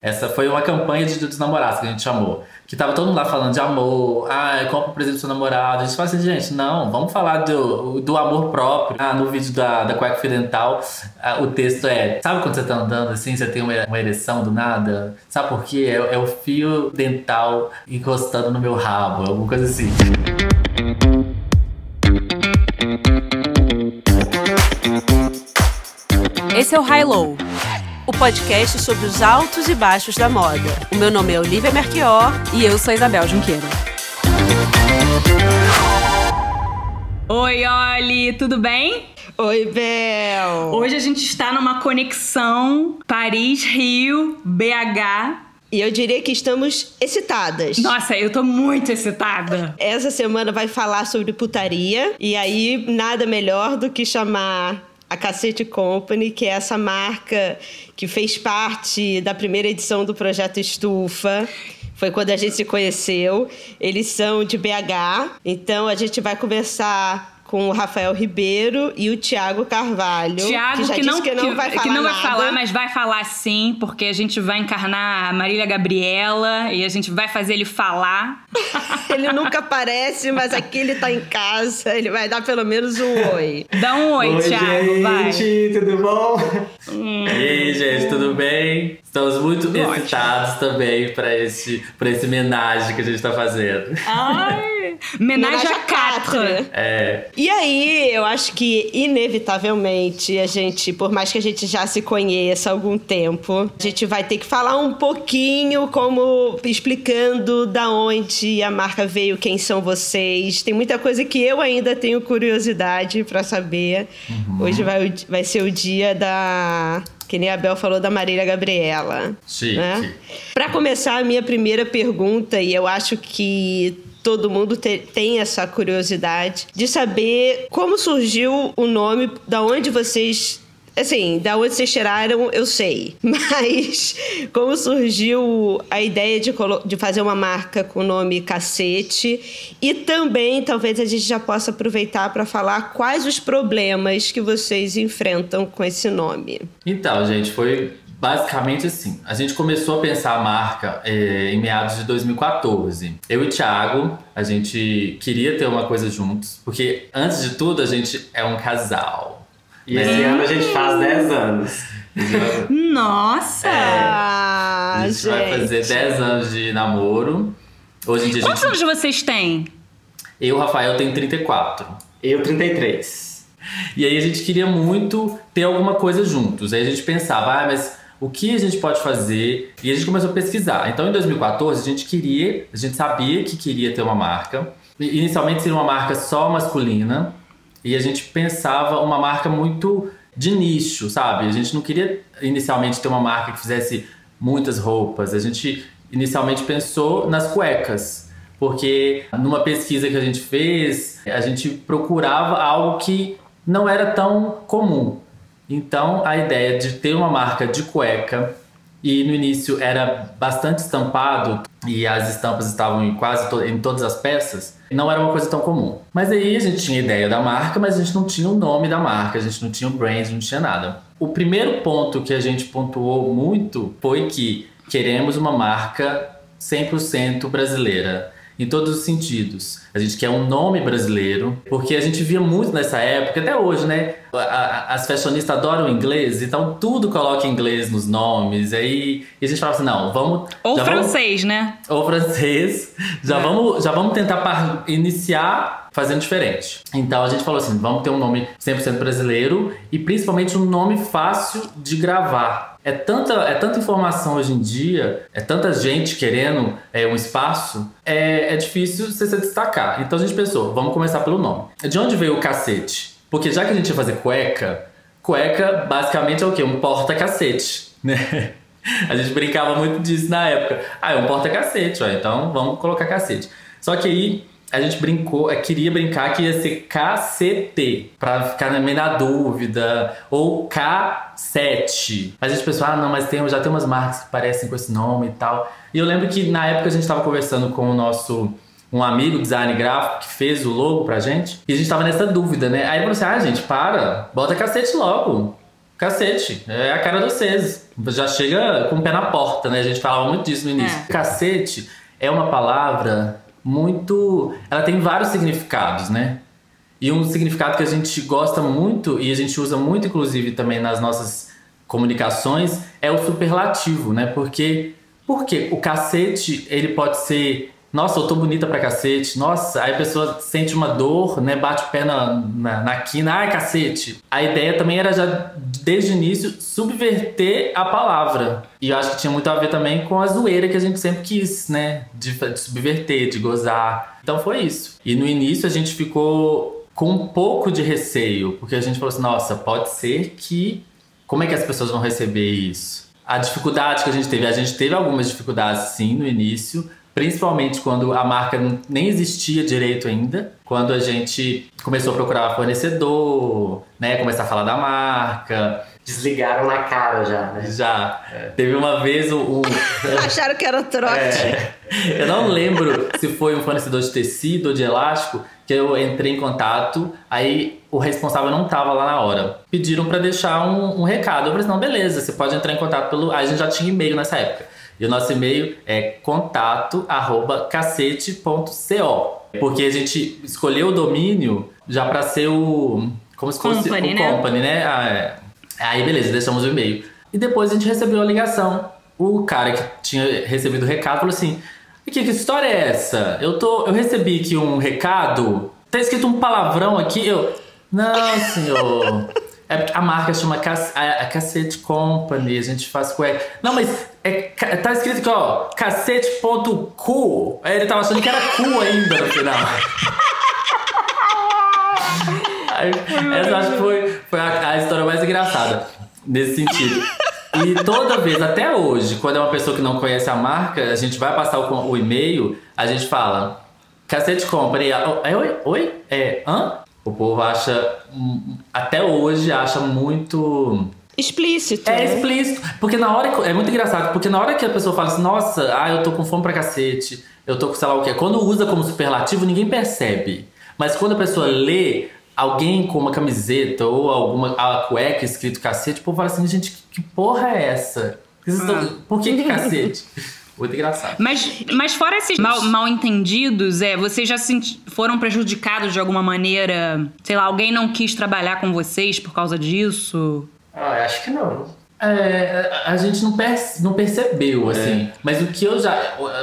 Essa foi uma campanha de Dia dos Namorados que a gente chamou. Que tava todo mundo lá falando de amor, ah, compra o presente do seu namorado. A gente fala assim, gente, não, vamos falar do, do amor próprio. Ah, no vídeo da, da Cueca Fidental, ah, o texto é: sabe quando você tá andando assim, você tem uma, uma ereção do nada? Sabe por quê? É, é o fio dental encostando no meu rabo, alguma coisa assim. Esse é o High Low o podcast sobre os altos e baixos da moda. O meu nome é Olivia Merchior e eu sou Isabel Junqueira. Oi, Oli, tudo bem? Oi, Bel! Hoje a gente está numa conexão Paris-Rio, BH, e eu diria que estamos excitadas. Nossa, eu tô muito excitada. Essa semana vai falar sobre putaria. E aí, nada melhor do que chamar a Cacete Company, que é essa marca que fez parte da primeira edição do projeto Estufa. Foi quando a gente se conheceu. Eles são de BH, então a gente vai conversar com o Rafael Ribeiro e o Tiago Carvalho. Tiago, que, que, não, que, não, vai falar que não vai falar, mas vai falar sim, porque a gente vai encarnar a Marília Gabriela e a gente vai fazer ele falar. ele nunca aparece, mas aqui ele tá em casa, ele vai dar pelo menos um oi. Dá um oi, oi Tiago, gente, vai. tudo bom? Hum. E aí, gente, tudo bem? Estamos muito Ótimo. excitados também para esse, pra esse homenagem que a gente tá fazendo. Ai! Menagem a quatro. É. E aí, eu acho que, inevitavelmente, a gente, por mais que a gente já se conheça há algum tempo, a gente vai ter que falar um pouquinho como explicando da onde a marca veio, quem são vocês. Tem muita coisa que eu ainda tenho curiosidade para saber. Uhum. Hoje vai, vai ser o dia da que nem a Bel falou da Marília Gabriela. Sim. Né? Para começar, a minha primeira pergunta, e eu acho que todo mundo te, tem essa curiosidade de saber como surgiu o nome, da onde vocês assim, da onde vocês tiraram, eu sei. Mas como surgiu a ideia de, de fazer uma marca com o nome Cacete? E também, talvez a gente já possa aproveitar para falar quais os problemas que vocês enfrentam com esse nome. Então, gente, foi Basicamente assim, a gente começou a pensar a marca é, em meados de 2014. Eu e o Thiago, a gente queria ter uma coisa juntos, porque antes de tudo a gente é um casal. E né? esse ano a gente faz 10 anos. Nossa! É, a gente, gente vai fazer 10 anos de namoro. Hoje em dia Quantos gente... anos vocês têm? Eu, Rafael, tenho 34. Eu, 33. E aí a gente queria muito ter alguma coisa juntos. Aí a gente pensava, ah, mas o que a gente pode fazer e a gente começou a pesquisar. Então, em 2014, a gente queria, a gente sabia que queria ter uma marca. Inicialmente seria uma marca só masculina e a gente pensava uma marca muito de nicho, sabe? A gente não queria inicialmente ter uma marca que fizesse muitas roupas. A gente inicialmente pensou nas cuecas, porque numa pesquisa que a gente fez, a gente procurava algo que não era tão comum. Então, a ideia de ter uma marca de cueca e no início era bastante estampado e as estampas estavam em quase to em todas as peças, não era uma coisa tão comum. Mas aí a gente tinha ideia da marca, mas a gente não tinha o nome da marca, a gente não tinha o brand, não tinha nada. O primeiro ponto que a gente pontuou muito foi que queremos uma marca 100% brasileira em todos os sentidos. A gente quer um nome brasileiro, porque a gente via muito nessa época, até hoje, né? As fashionistas adoram inglês, então tudo coloca inglês nos nomes. Aí e a gente fala assim: não, vamos. Ou francês, vamos, né? Ou francês. Já, é. vamos, já vamos tentar iniciar fazendo diferente. Então a gente falou assim: vamos ter um nome 100% brasileiro e principalmente um nome fácil de gravar. É tanta, é tanta informação hoje em dia, é tanta gente querendo é, um espaço, é, é difícil você se destacar. Então a gente pensou, vamos começar pelo nome. De onde veio o cacete? Porque já que a gente ia fazer cueca, cueca basicamente é o quê? Um porta-cacete, né? A gente brincava muito disso na época. Ah, é um porta-cacete, então vamos colocar cacete. Só que aí a gente brincou, é, queria brincar que ia ser KCT, pra ficar meio na dúvida, ou K7. Mas a gente pensou, ah, não, mas tem, já tem umas marcas que parecem com esse nome e tal. E eu lembro que na época a gente estava conversando com o nosso um amigo design gráfico que fez o logo pra gente, e a gente tava nessa dúvida, né? Aí ele falou assim: ah, gente, para, bota cacete logo. Cacete, é a cara do Cês. Já chega com o pé na porta, né? A gente falava muito disso no início. É. Cacete é uma palavra muito. Ela tem vários significados, né? E um significado que a gente gosta muito e a gente usa muito, inclusive, também nas nossas comunicações, é o superlativo, né? Porque, porque o cacete, ele pode ser nossa, eu tô bonita pra cacete. Nossa, aí a pessoa sente uma dor, né? Bate o pé na, na, na quina. Ai, cacete. A ideia também era já, desde o início, subverter a palavra. E eu acho que tinha muito a ver também com a zoeira que a gente sempre quis, né? De, de subverter, de gozar. Então foi isso. E no início a gente ficou com um pouco de receio, porque a gente falou assim: nossa, pode ser que. Como é que as pessoas vão receber isso? A dificuldade que a gente teve, a gente teve algumas dificuldades sim no início, principalmente quando a marca nem existia direito ainda, quando a gente começou a procurar fornecedor, né, começar a falar da marca. Desligaram na cara já, né? Já. É. Teve uma vez o. Um... Acharam que era trote. É. Eu não lembro se foi um fornecedor de tecido ou de elástico que eu entrei em contato, aí o responsável não estava lá na hora. Pediram para deixar um, um, recado. Eu falei assim, não, beleza, você pode entrar em contato pelo. Aí a gente já tinha e-mail nessa época. E o nosso e-mail é contato@cacete.co. Porque a gente escolheu o domínio já para ser o como se fosse company, o né? company, né? Ah, é. Aí beleza, deixamos o e-mail. E depois a gente recebeu a ligação. O cara que tinha recebido o recado falou assim: "Que que história é essa? Eu tô eu recebi aqui um recado, tá escrito um palavrão aqui, eu não, senhor. É porque a marca chama a, Cacete Company, a gente faz cueca. Não, mas é, tá escrito aqui, ó, cacete.cu. Ele tava achando que era cu ainda no final. Aí, essa acho que foi, foi a, a história mais engraçada nesse sentido. E toda vez, até hoje, quando é uma pessoa que não conhece a marca, a gente vai passar o, o e-mail, a gente fala Cacete Company. É, oi? Oi? É, hã? O povo acha, até hoje, acha muito explícito. É né? explícito. Porque na hora. É muito engraçado, porque na hora que a pessoa fala assim, nossa, ah, eu tô com fome pra cacete, eu tô com sei lá o quê. Quando usa como superlativo, ninguém percebe. Mas quando a pessoa lê alguém com uma camiseta ou alguma a cueca escrito cacete, o povo fala assim, gente, que porra é essa? Por que, que cacete? Muito engraçado. Mas, mas fora esses mal, mal entendidos, é, vocês já foram prejudicados de alguma maneira? Sei lá, alguém não quis trabalhar com vocês por causa disso? Ah, acho que não. É, a gente não, perce, não percebeu, é. assim. É. Mas o que eu já.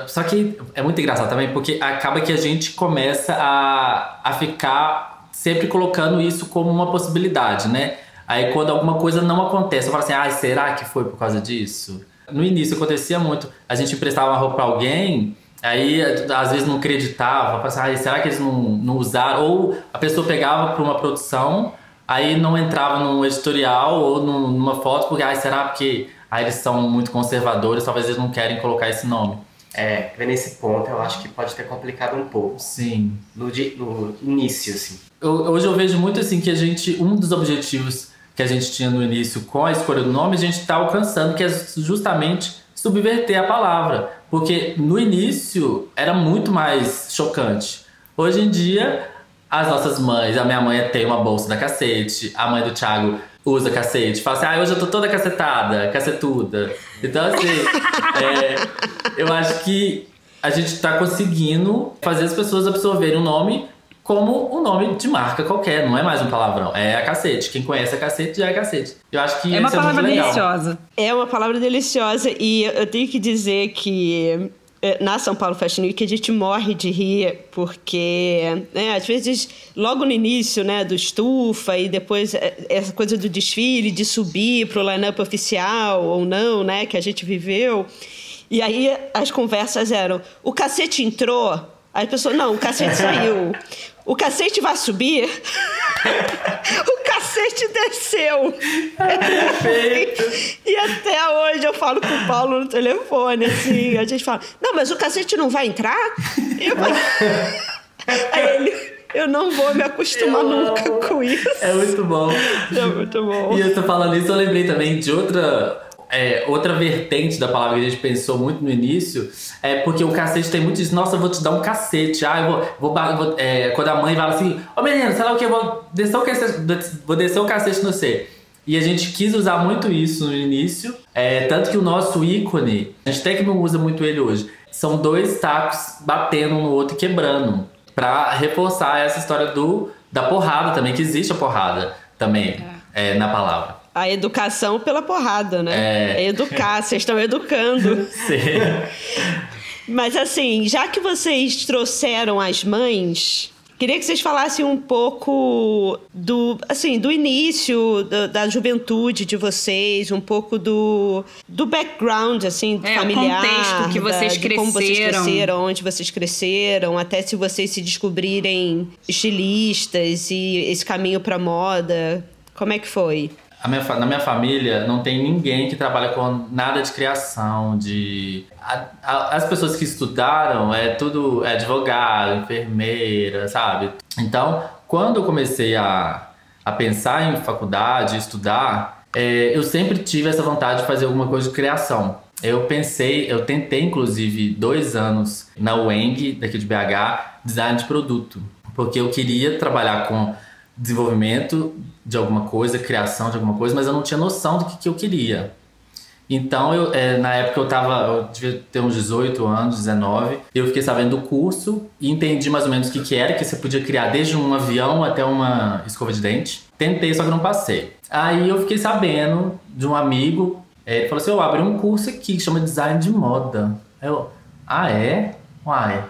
Só que é muito engraçado também, porque acaba que a gente começa a, a ficar sempre colocando isso como uma possibilidade, né? Aí quando alguma coisa não acontece, eu falo assim, ah, será que foi por causa disso? No início acontecia muito. A gente emprestava uma roupa pra alguém, aí às vezes não acreditava, pensava, assim, ah, será que eles não, não usaram? Ou a pessoa pegava para uma produção, aí não entrava num editorial ou numa foto, porque, ah, será porque aí eles são muito conservadores, talvez eles não querem colocar esse nome. É, nesse ponto eu acho que pode ter complicado um pouco. Sim. No, no início, assim. Eu, hoje eu vejo muito assim que a gente, um dos objetivos que a gente tinha no início com a escolha do nome, a gente está alcançando, que é justamente subverter a palavra. Porque no início era muito mais chocante. Hoje em dia, as nossas mães, a minha mãe tem uma bolsa da cacete, a mãe do Thiago usa cacete, fala assim, ah, hoje eu tô toda cacetada, cacetuda. Então, assim, é, eu acho que a gente tá conseguindo fazer as pessoas absorverem o nome como um nome de marca qualquer, não é mais um palavrão. É a cacete. Quem conhece a cacete já é cacete. Eu acho que é uma palavra é deliciosa. É uma palavra deliciosa e eu tenho que dizer que é, na São Paulo Fashion Week a gente morre de rir porque né, às vezes logo no início né do estufa e depois é, essa coisa do desfile de subir para o line-up oficial ou não né que a gente viveu e aí as conversas eram o cacete entrou Aí a pessoa, não, o cacete saiu. O cacete vai subir? o cacete desceu. Perfeito. e até hoje eu falo com o Paulo no telefone, assim, a gente fala, não, mas o cacete não vai entrar? Eu. Aí ele, eu não vou me acostumar eu nunca amo. com isso. É muito bom. É muito bom. E eu tô falando isso, eu lembrei também de outra é, outra vertente da palavra que a gente pensou muito no início é porque o cacete tem muito isso. Nossa, eu vou te dar um cacete. Ah, eu vou. vou, vou é, quando a mãe fala assim: Ô oh, menino, sei lá o que, eu vou descer o cacete, vou descer o cacete no C. E a gente quis usar muito isso no início, é, tanto que o nosso ícone, a gente até que não usa muito ele hoje, são dois tacos batendo um no outro e quebrando, para reforçar essa história do da porrada também, que existe a porrada também é. na palavra. A educação pela porrada, né? É, é educar, vocês estão educando. Sim. Mas assim, já que vocês trouxeram as mães, Queria que vocês falassem um pouco do, assim, do início da, da juventude de vocês, um pouco do, do background, assim, é, familiar. O contexto que vocês da, cresceram. como vocês cresceram, onde vocês cresceram, até se vocês se descobrirem estilistas e esse caminho para moda. Como é que foi? Minha, na minha família não tem ninguém que trabalha com nada de criação, de. A, a, as pessoas que estudaram é tudo é advogado, enfermeira, sabe? Então, quando eu comecei a, a pensar em faculdade, estudar, é, eu sempre tive essa vontade de fazer alguma coisa de criação. Eu pensei, eu tentei inclusive dois anos na UENG, daqui de BH, design de produto, porque eu queria trabalhar com desenvolvimento de alguma coisa, criação de alguma coisa, mas eu não tinha noção do que, que eu queria. Então, eu, é, na época eu tava, eu devia ter uns 18 anos, 19, eu fiquei sabendo do curso e entendi mais ou menos o que, que era, que você podia criar desde um avião até uma escova de dente. Tentei, só que não passei. Aí eu fiquei sabendo de um amigo, é, ele falou assim, eu abri um curso aqui que chama Design de Moda. Eu, ah é? Uai,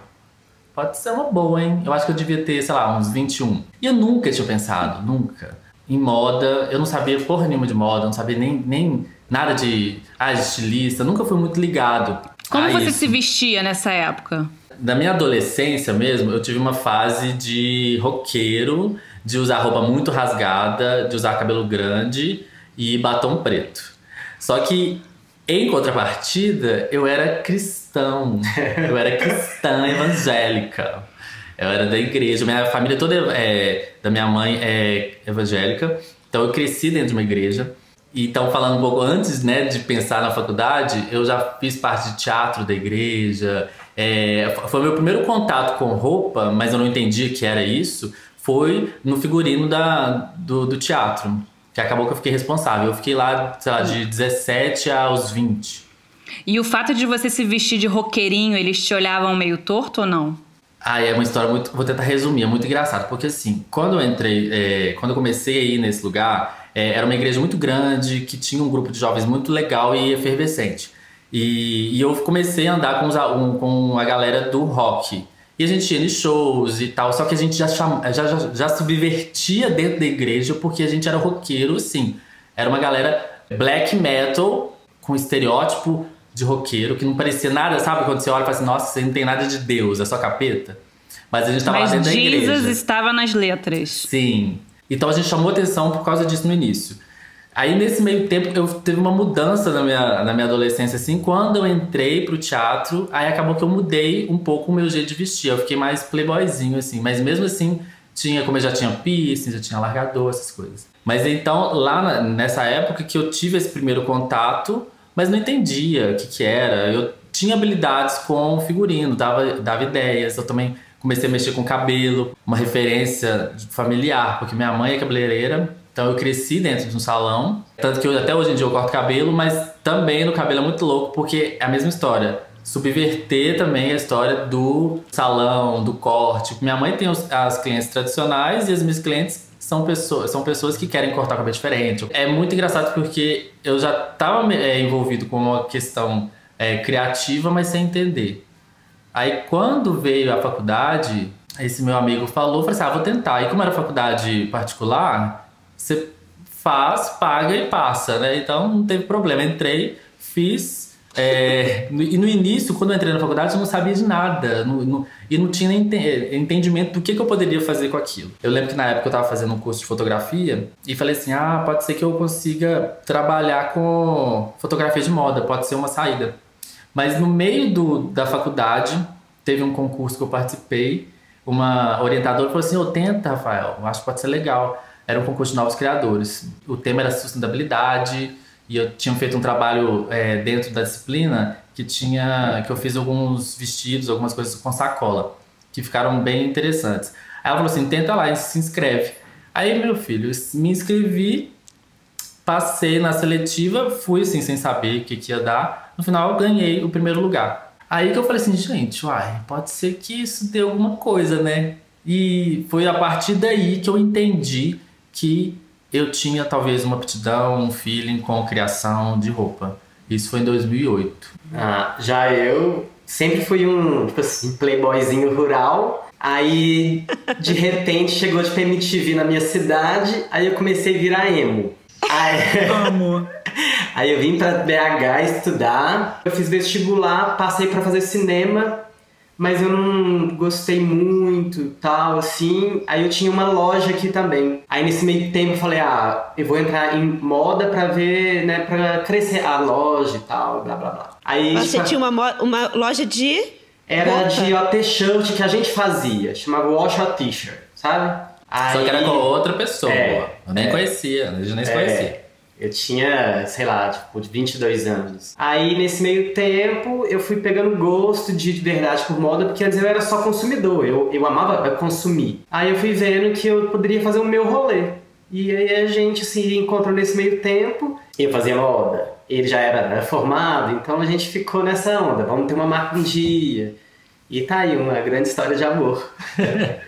pode ser uma boa, hein? Eu acho que eu devia ter, sei lá, uns 21. E eu nunca tinha pensado, nunca em moda. Eu não sabia porra nenhuma de moda, não sabia nem, nem nada de ah, estilista, nunca fui muito ligado. Como você isso. se vestia nessa época? Na minha adolescência mesmo, eu tive uma fase de roqueiro, de usar roupa muito rasgada, de usar cabelo grande e batom preto. Só que em contrapartida, eu era cristão. Eu era cristã evangélica. Eu era da igreja. Minha família toda é, da minha mãe é evangélica. Então eu cresci dentro de uma igreja. E então, falando um pouco antes né, de pensar na faculdade, eu já fiz parte de teatro da igreja. É, foi meu primeiro contato com roupa, mas eu não entendia que era isso. Foi no figurino da, do, do teatro, que acabou que eu fiquei responsável. Eu fiquei lá, sei lá, de 17 aos 20. E o fato de você se vestir de roqueirinho, eles te olhavam meio torto ou não? Ah, é uma história muito. Vou tentar resumir, é muito engraçado. Porque assim, quando eu entrei, é, quando eu comecei a ir nesse lugar, é, era uma igreja muito grande, que tinha um grupo de jovens muito legal e efervescente. E, e eu comecei a andar com, os, um, com a galera do rock. E a gente ia em shows e tal, só que a gente já, cham, já, já, já subvertia dentro da igreja porque a gente era roqueiro, assim. Era uma galera black metal, com estereótipo de roqueiro, que não parecia nada, sabe? Quando você olha e fala assim, nossa, você não tem nada de Deus, é só capeta. Mas a gente tava Mas lá dentro Jesus da igreja. Jesus estava nas letras. Sim. Então a gente chamou atenção por causa disso no início. Aí nesse meio tempo eu teve uma mudança na minha, na minha adolescência, assim, quando eu entrei pro teatro, aí acabou que eu mudei um pouco o meu jeito de vestir. Eu fiquei mais playboyzinho, assim, mas mesmo assim, tinha, como eu já tinha piercing, já tinha largador, essas coisas. Mas então, lá na, nessa época que eu tive esse primeiro contato, mas não entendia o que, que era. Eu tinha habilidades com figurino, dava, dava ideias. Eu também comecei a mexer com cabelo, uma referência familiar, porque minha mãe é cabeleireira, então eu cresci dentro de um salão. Tanto que eu, até hoje em dia eu corto cabelo, mas também no cabelo é muito louco, porque é a mesma história. Subverter também a história do salão, do corte. Minha mãe tem os, as clientes tradicionais e as minhas clientes são pessoas, são pessoas que querem cortar o cabelo diferente. É muito engraçado porque eu já estava é, envolvido com uma questão é, criativa, mas sem entender. Aí quando veio a faculdade, esse meu amigo falou, falei assim, ah, vou tentar. E como era faculdade particular, você faz, paga e passa, né? Então não teve problema. Entrei, fiz, é, e no início, quando eu entrei na faculdade, eu não sabia de nada. No, no, e não tinha entendimento do que, que eu poderia fazer com aquilo. Eu lembro que na época eu estava fazendo um curso de fotografia e falei assim: ah, pode ser que eu consiga trabalhar com fotografia de moda, pode ser uma saída. Mas no meio do, da faculdade, teve um concurso que eu participei. Uma orientadora falou assim: oh, tenta, Rafael, acho que pode ser legal. Era um concurso de novos criadores. O tema era sustentabilidade e eu tinha feito um trabalho é, dentro da disciplina que tinha que eu fiz alguns vestidos, algumas coisas com sacola, que ficaram bem interessantes. Aí ela falou assim: tenta lá, se inscreve. Aí, meu filho, me inscrevi Passei na seletiva, fui assim, sem saber o que, que ia dar. No final, eu ganhei o primeiro lugar. Aí que eu falei assim, gente, uai, pode ser que isso dê alguma coisa, né? E foi a partir daí que eu entendi que eu tinha talvez uma aptidão, um feeling com criação de roupa. Isso foi em 2008. Ah, já eu sempre fui um, tipo assim, playboyzinho rural. Aí, de repente, chegou de MTV na minha cidade, aí eu comecei a virar emo. Aí, Amo. aí eu vim pra BH estudar, eu fiz vestibular, passei pra fazer cinema, mas eu não gostei muito, tal, assim. Aí eu tinha uma loja aqui também. Aí nesse meio tempo eu falei, ah, eu vou entrar em moda pra ver, né, pra crescer a loja e tal, blá blá blá. Aí Mas Você tipo, tinha uma, uma loja de. era roupa? de ó, t-shirt que a gente fazia, chamava Wash a T-shirt, sabe? Só que era com outra pessoa. É, eu nem é. conhecia, a gente nem se É, conhecia. Eu tinha, sei lá, tipo, de 22 anos. Aí, nesse meio tempo, eu fui pegando gosto de, de verdade por moda, porque antes eu era só consumidor, eu, eu amava consumir. Aí eu fui vendo que eu poderia fazer o meu rolê. E aí a gente se encontrou nesse meio tempo, eu fazia moda, ele já era formado, então a gente ficou nessa onda, vamos ter uma marca um dia. E tá aí, uma grande história de amor.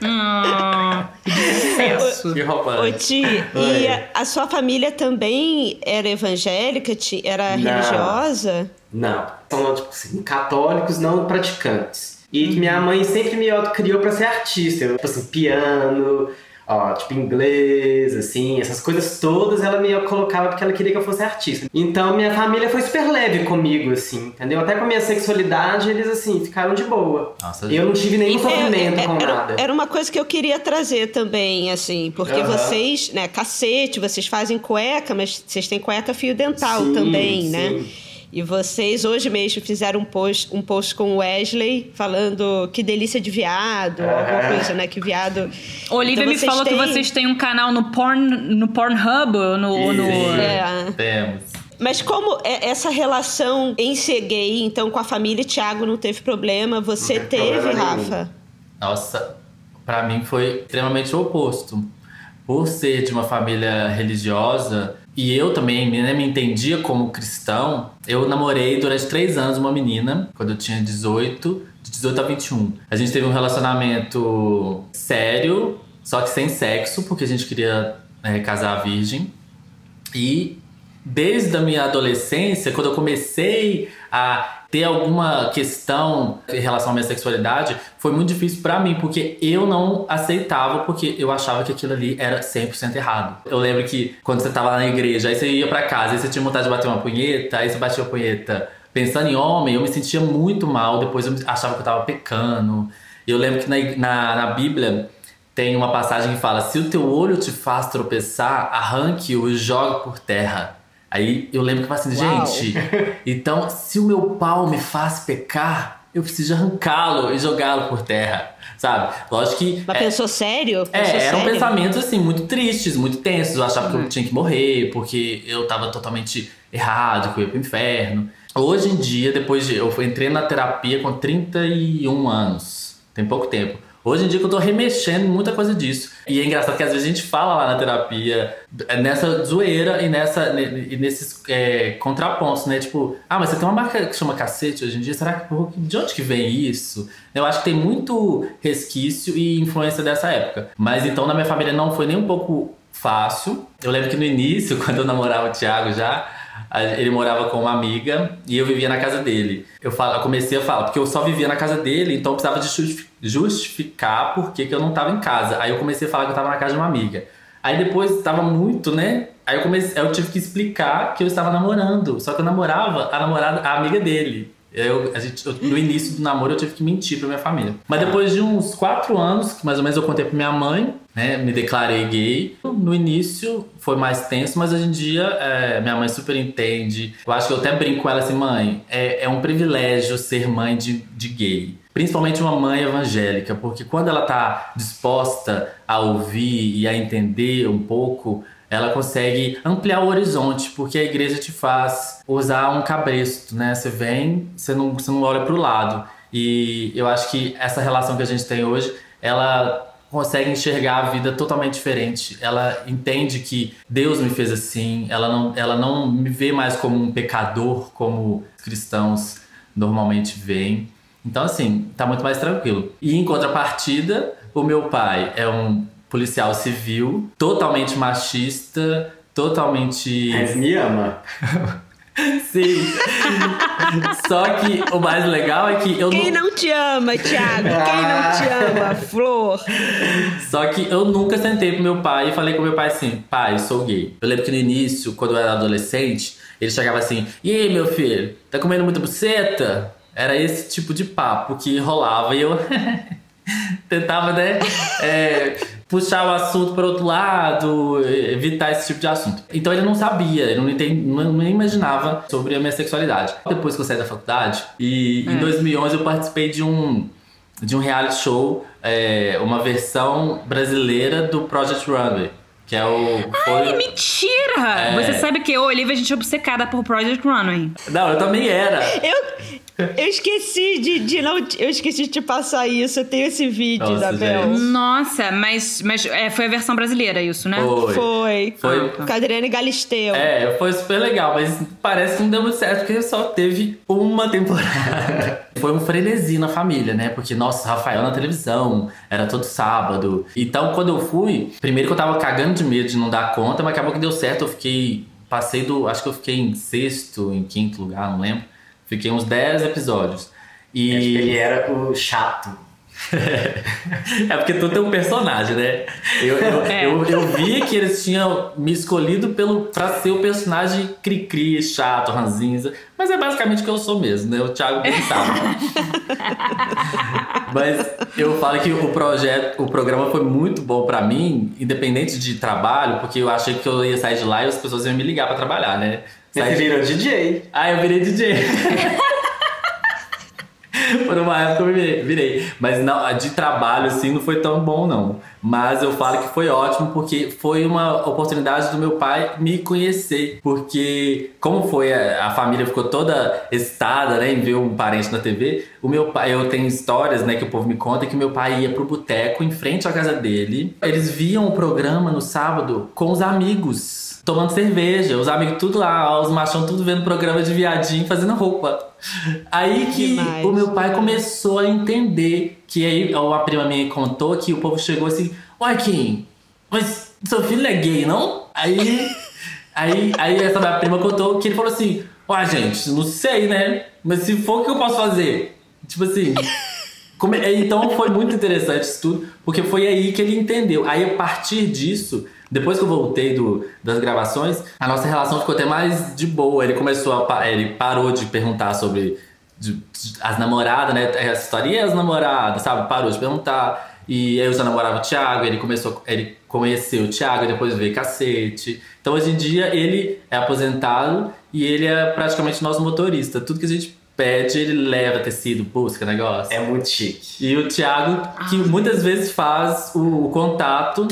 Ah, que sucesso. Que roupa. Ô, Ti, Oi. e a, a sua família também era evangélica? Ti- Era Não. religiosa? Não. São, tipo assim, católicos não praticantes. E que minha mãe sempre me criou pra ser artista. Eu, tipo assim, piano, ó, tipo inglês, assim, essas coisas todas ela me colocava porque ela queria que eu fosse artista. Então minha família foi super leve comigo, assim, entendeu? Até com a minha sexualidade eles, assim, ficaram de boa. Nossa, eu não tive nenhum sofrimento É, é, com era, nada. era uma coisa que eu queria trazer também, assim, porque Aham. vocês, né, cacete, vocês fazem cueca, mas vocês têm cueca fio dental Sim, também, né? E vocês hoje mesmo fizeram um post, um post com o Wesley falando que delícia de viado, alguma Aham. coisa, né? Que viado. Olivia Então me vocês falou que têm- vocês têm um canal no Porn, no Pornhub, no, no... É. Temos. Mas como é essa relação em ser gay, então com a família, Thiago não teve problema, você Não teve teve, problema nenhum. Rafa? Nossa, pra mim foi extremamente o oposto. Por ser de uma família religiosa e eu também né, me entendia como cristão, eu namorei durante três anos uma menina, quando eu tinha 18, de 18 a 21. A gente teve um relacionamento sério, só que sem sexo, porque a gente queria né, casar virgem. E desde a minha adolescência, quando eu comecei a ter alguma questão em relação à minha sexualidade, foi muito difícil pra mim, porque eu não aceitava, porque eu achava que aquilo ali era 100% errado. Eu lembro que quando você tava lá na igreja, aí você ia pra casa, aí você tinha vontade de bater uma punheta, aí você batia a punheta pensando em homem, eu me sentia muito mal, depois eu achava que eu tava pecando. Eu lembro que na, na, na Bíblia tem uma passagem que fala: se o teu olho te faz tropeçar, arranque-o e jogue por terra. Aí eu lembro que eu falei assim, Uau. gente, então se o meu pau me faz pecar, eu preciso arrancá-lo e jogá-lo por terra, sabe? Lógico que. Mas é- pensou sério? Pensou é, eram sério? pensamentos assim, muito tristes, muito tensos. Eu achava que eu tinha que morrer, porque eu tava totalmente errado, que eu ia pro inferno. Hoje em dia, depois de. Eu entrei na terapia com 31 anos, tem pouco tempo. Hoje em dia que eu tô remexendo em muita coisa disso. E é engraçado que às vezes a gente fala lá na terapia é, nessa zoeira e, nessa, ne- e nesses é, contrapontos, né? Tipo, ah, mas você tem uma marca que chama cacete hoje em dia, será que de onde que vem isso? Eu acho que tem muito resquício e influência dessa época. Mas então na minha família não foi nem um pouco fácil. Eu lembro que no início, quando eu namorava o Thiago já, ele morava com uma amiga e eu vivia na casa dele. Eu, falo, eu comecei a falar, porque eu só vivia na casa dele, então eu precisava de justifi- justificar por que eu não tava em casa. Aí eu comecei a falar que eu tava na casa de uma amiga. Aí depois tava muito, né? Aí eu comecei, eu tive que explicar que eu estava namorando. Só que eu namorava a namorada, a amiga dele. Eu, a gente, eu- no início do namoro eu tive que mentir pra minha família. Mas depois de uns quatro anos, que mais ou menos eu contei pra minha mãe, né? Me declarei gay. No início foi mais tenso, mas hoje em dia é, minha mãe super entende. Eu acho que eu até brinco com ela assim, mãe, é, é um privilégio ser mãe de, de gay. Principalmente uma mãe evangélica, porque quando ela tá disposta a ouvir e a entender um pouco, ela consegue ampliar o horizonte, porque a igreja te faz usar um cabresto, né? Você vem, você não, você não olha pro lado. E eu acho que essa relação que a gente tem hoje, ela consegue enxergar a vida totalmente diferente. Ela entende que Deus me fez assim. Ela não, ela não me vê mais como um pecador, como cristãos normalmente veem. Então, assim, tá muito mais tranquilo. E em contrapartida, o meu pai é um policial civil, totalmente machista, totalmente. Mas me ama. Sim. Só que o mais legal é que eu Quem não te ama, Thiago? Quem não te ama, Flor? Só que eu nunca sentei pro meu pai e falei com meu pai assim: pai, sou gay. Eu lembro que no início, quando eu era adolescente, ele chegava assim: e aí, meu filho, tá comendo muita buceta? Era esse tipo de papo que rolava e eu tentava, né? É, puxar o assunto para outro lado, evitar esse tipo de assunto. Então ele não sabia, ele não, entendi, não, nem imaginava sobre a minha sexualidade. Depois que eu saí da faculdade, e em 2011 eu participei de um de um reality show, é, uma versão brasileira do Project Runway. Que é o. Ai, mentira! É. Você sabe que eu, Olivia, a gente é obcecada por Project Runway. Não, eu também era. Eu, eu esqueci de, de não. Eu esqueci de te passar isso. Eu tenho esse vídeo, Nossa, Isabel. gente. Nossa, mas, mas é, foi a versão brasileira isso, né? Foi. Foi. Foi. Com a Adriane Galisteu. É, foi super legal, mas parece que não deu muito certo porque só teve uma temporada. Foi um frenesi na família, né? Porque, nossa, Rafael na televisão, era todo sábado. Então, quando eu fui, primeiro que eu tava cagando de medo de não dar conta, mas acabou que deu certo. Eu fiquei. Passei do. Acho que eu fiquei em sexto, em quinto lugar, não lembro. Fiquei uns 10 episódios. E. Acho que ele era o chato. é porque tu tem um personagem, né? Eu, eu, É. eu, eu vi que eles tinham me escolhido pelo, pra ser o personagem cri-cri, chato, ranzinza. Mas é basicamente o que eu sou mesmo, né? O Thiago bem sabe. mas eu falo que o projeto, o programa foi muito bom pra mim, independente de trabalho, porque eu achei que eu ia sair de lá e as pessoas iam me ligar pra trabalhar, né? Você virou DJ. ah, eu virei DJ. Por uma época eu virei. Mas não, de trabalho, assim, não foi tão bom, não. Mas eu falo que foi ótimo porque foi uma oportunidade do meu pai me conhecer. Porque, como foi, a, a família ficou toda excitada, né, em ver um parente na TV. O meu pai, eu tenho histórias, né, que o povo me conta que meu pai ia pro boteco em frente à casa dele. Eles viam o programa no sábado com os amigos tomando cerveja, os amigos tudo lá, os machão tudo vendo programa de viadinho, fazendo roupa. Aí que Demais. o meu pai começou a entender que aí uma prima minha contou que o povo chegou assim, uai Kim, mas seu filho é gay, não? Aí, aí, aí essa minha prima contou que ele falou assim, uai gente, não sei, né? Mas se for o que eu posso fazer? Tipo assim, Então foi muito interessante isso tudo, porque foi aí que ele entendeu. Aí a partir disso, depois que eu voltei do, das gravações, a nossa relação ficou até mais de boa. Ele começou a. Ele parou de perguntar sobre de- de- as namoradas, né? Essa história, e as namoradas, sabe? Parou de perguntar. E aí eu já namorava o Thiago, ele começou. Ele conheceu o Thiago depois veio cacete. Então hoje em dia ele é aposentado e ele é praticamente nosso motorista. Tudo que a gente pede, ele leva tecido, busca negócio. É muito chique. E o Thiago, que muitas vezes faz o, o contato,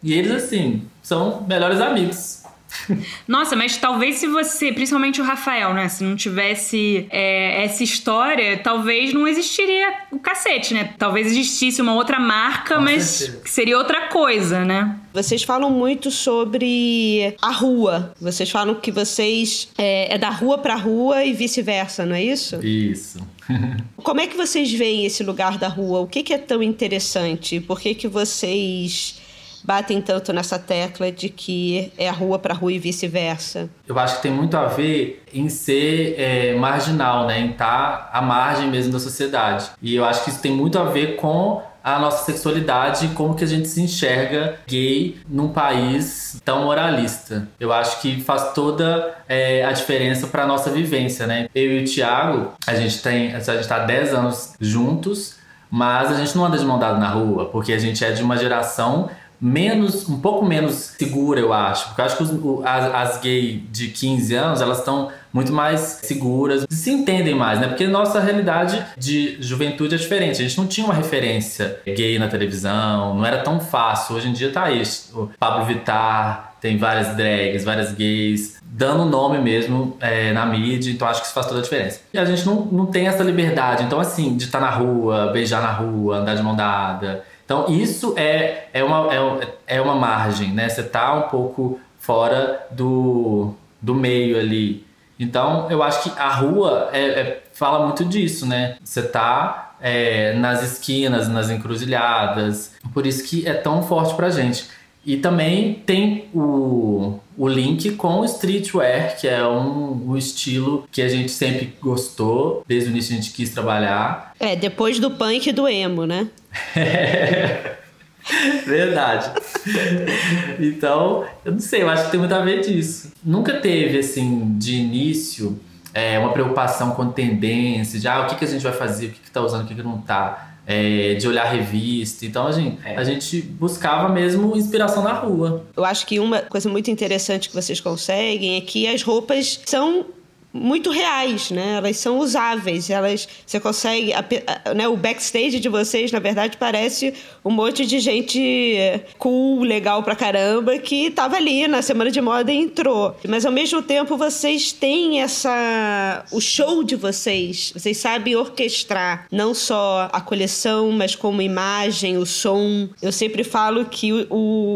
e eles, assim, são melhores amigos. Nossa, mas talvez se você, principalmente o Rafael, né? Se não tivesse é, essa história, talvez não existiria o cacete, né? Talvez existisse uma outra marca, Com mas certeza. seria outra coisa, né? Vocês falam muito sobre a rua. Vocês falam que vocês é, é da rua pra rua e vice-versa, não é isso? Isso. Como é que vocês veem esse lugar da rua? O que, que é tão interessante? Por que, que vocês batem tanto nessa tecla de que é a rua pra rua e vice-versa? Eu acho que tem muito a ver em ser é, marginal, né? Em estar à margem mesmo da sociedade. E eu acho que isso tem muito a ver com a nossa sexualidade e como que a gente se enxerga gay num país tão moralista. Eu acho que faz toda é, a diferença para nossa vivência, né? Eu e o Thiago, a gente tem, a gente tá há 10 anos juntos, mas a gente não anda de mão dada na rua, porque a gente é de uma geração menos, um pouco menos segura, eu acho. Porque eu acho que os- o- as, as gays de 15 anos, elas estão muito mais seguras, se entendem mais, né? Porque nossa realidade de juventude é diferente. A gente não tinha uma referência gay na televisão, não era tão fácil. Hoje em dia tá isso. O Pablo Vittar tem várias drags, várias gays, dando nome mesmo é, na mídia, então acho que isso faz toda a diferença. E a gente não, não tem essa liberdade, então assim, de estar na rua, beijar na rua, andar de mão dada. Então isso é, é, uma, é, é uma margem, né? Você tá um pouco fora do, do meio ali. Então eu acho que a rua é, é fala muito disso, né? Você tá é, nas esquinas, nas encruzilhadas. Por isso que é tão forte pra gente. E também tem o, o link com o streetwear, que é um, um estilo que a gente sempre gostou, desde o início a gente quis trabalhar. É, depois do punk e do emo, né? Verdade. então, eu não sei, eu acho que tem muito a ver disso. Nunca teve, assim, de início, é, uma preocupação com tendência, de ah, o que, que a gente vai fazer, o que, que tá usando, o que, que não tá. É, de olhar revista. Então a gente, é. a gente buscava mesmo inspiração na rua. Eu acho que uma coisa muito interessante que vocês conseguem é que as roupas são muito reais, né? Elas são usáveis, elas você consegue, a, a, né? O backstage de vocês, na verdade, parece um monte de gente cool, legal pra caramba que tava ali na semana de moda e entrou. Mas ao mesmo tempo vocês têm essa o show de vocês, vocês sabem orquestrar não só a coleção, mas como imagem, o som. Eu sempre falo que o,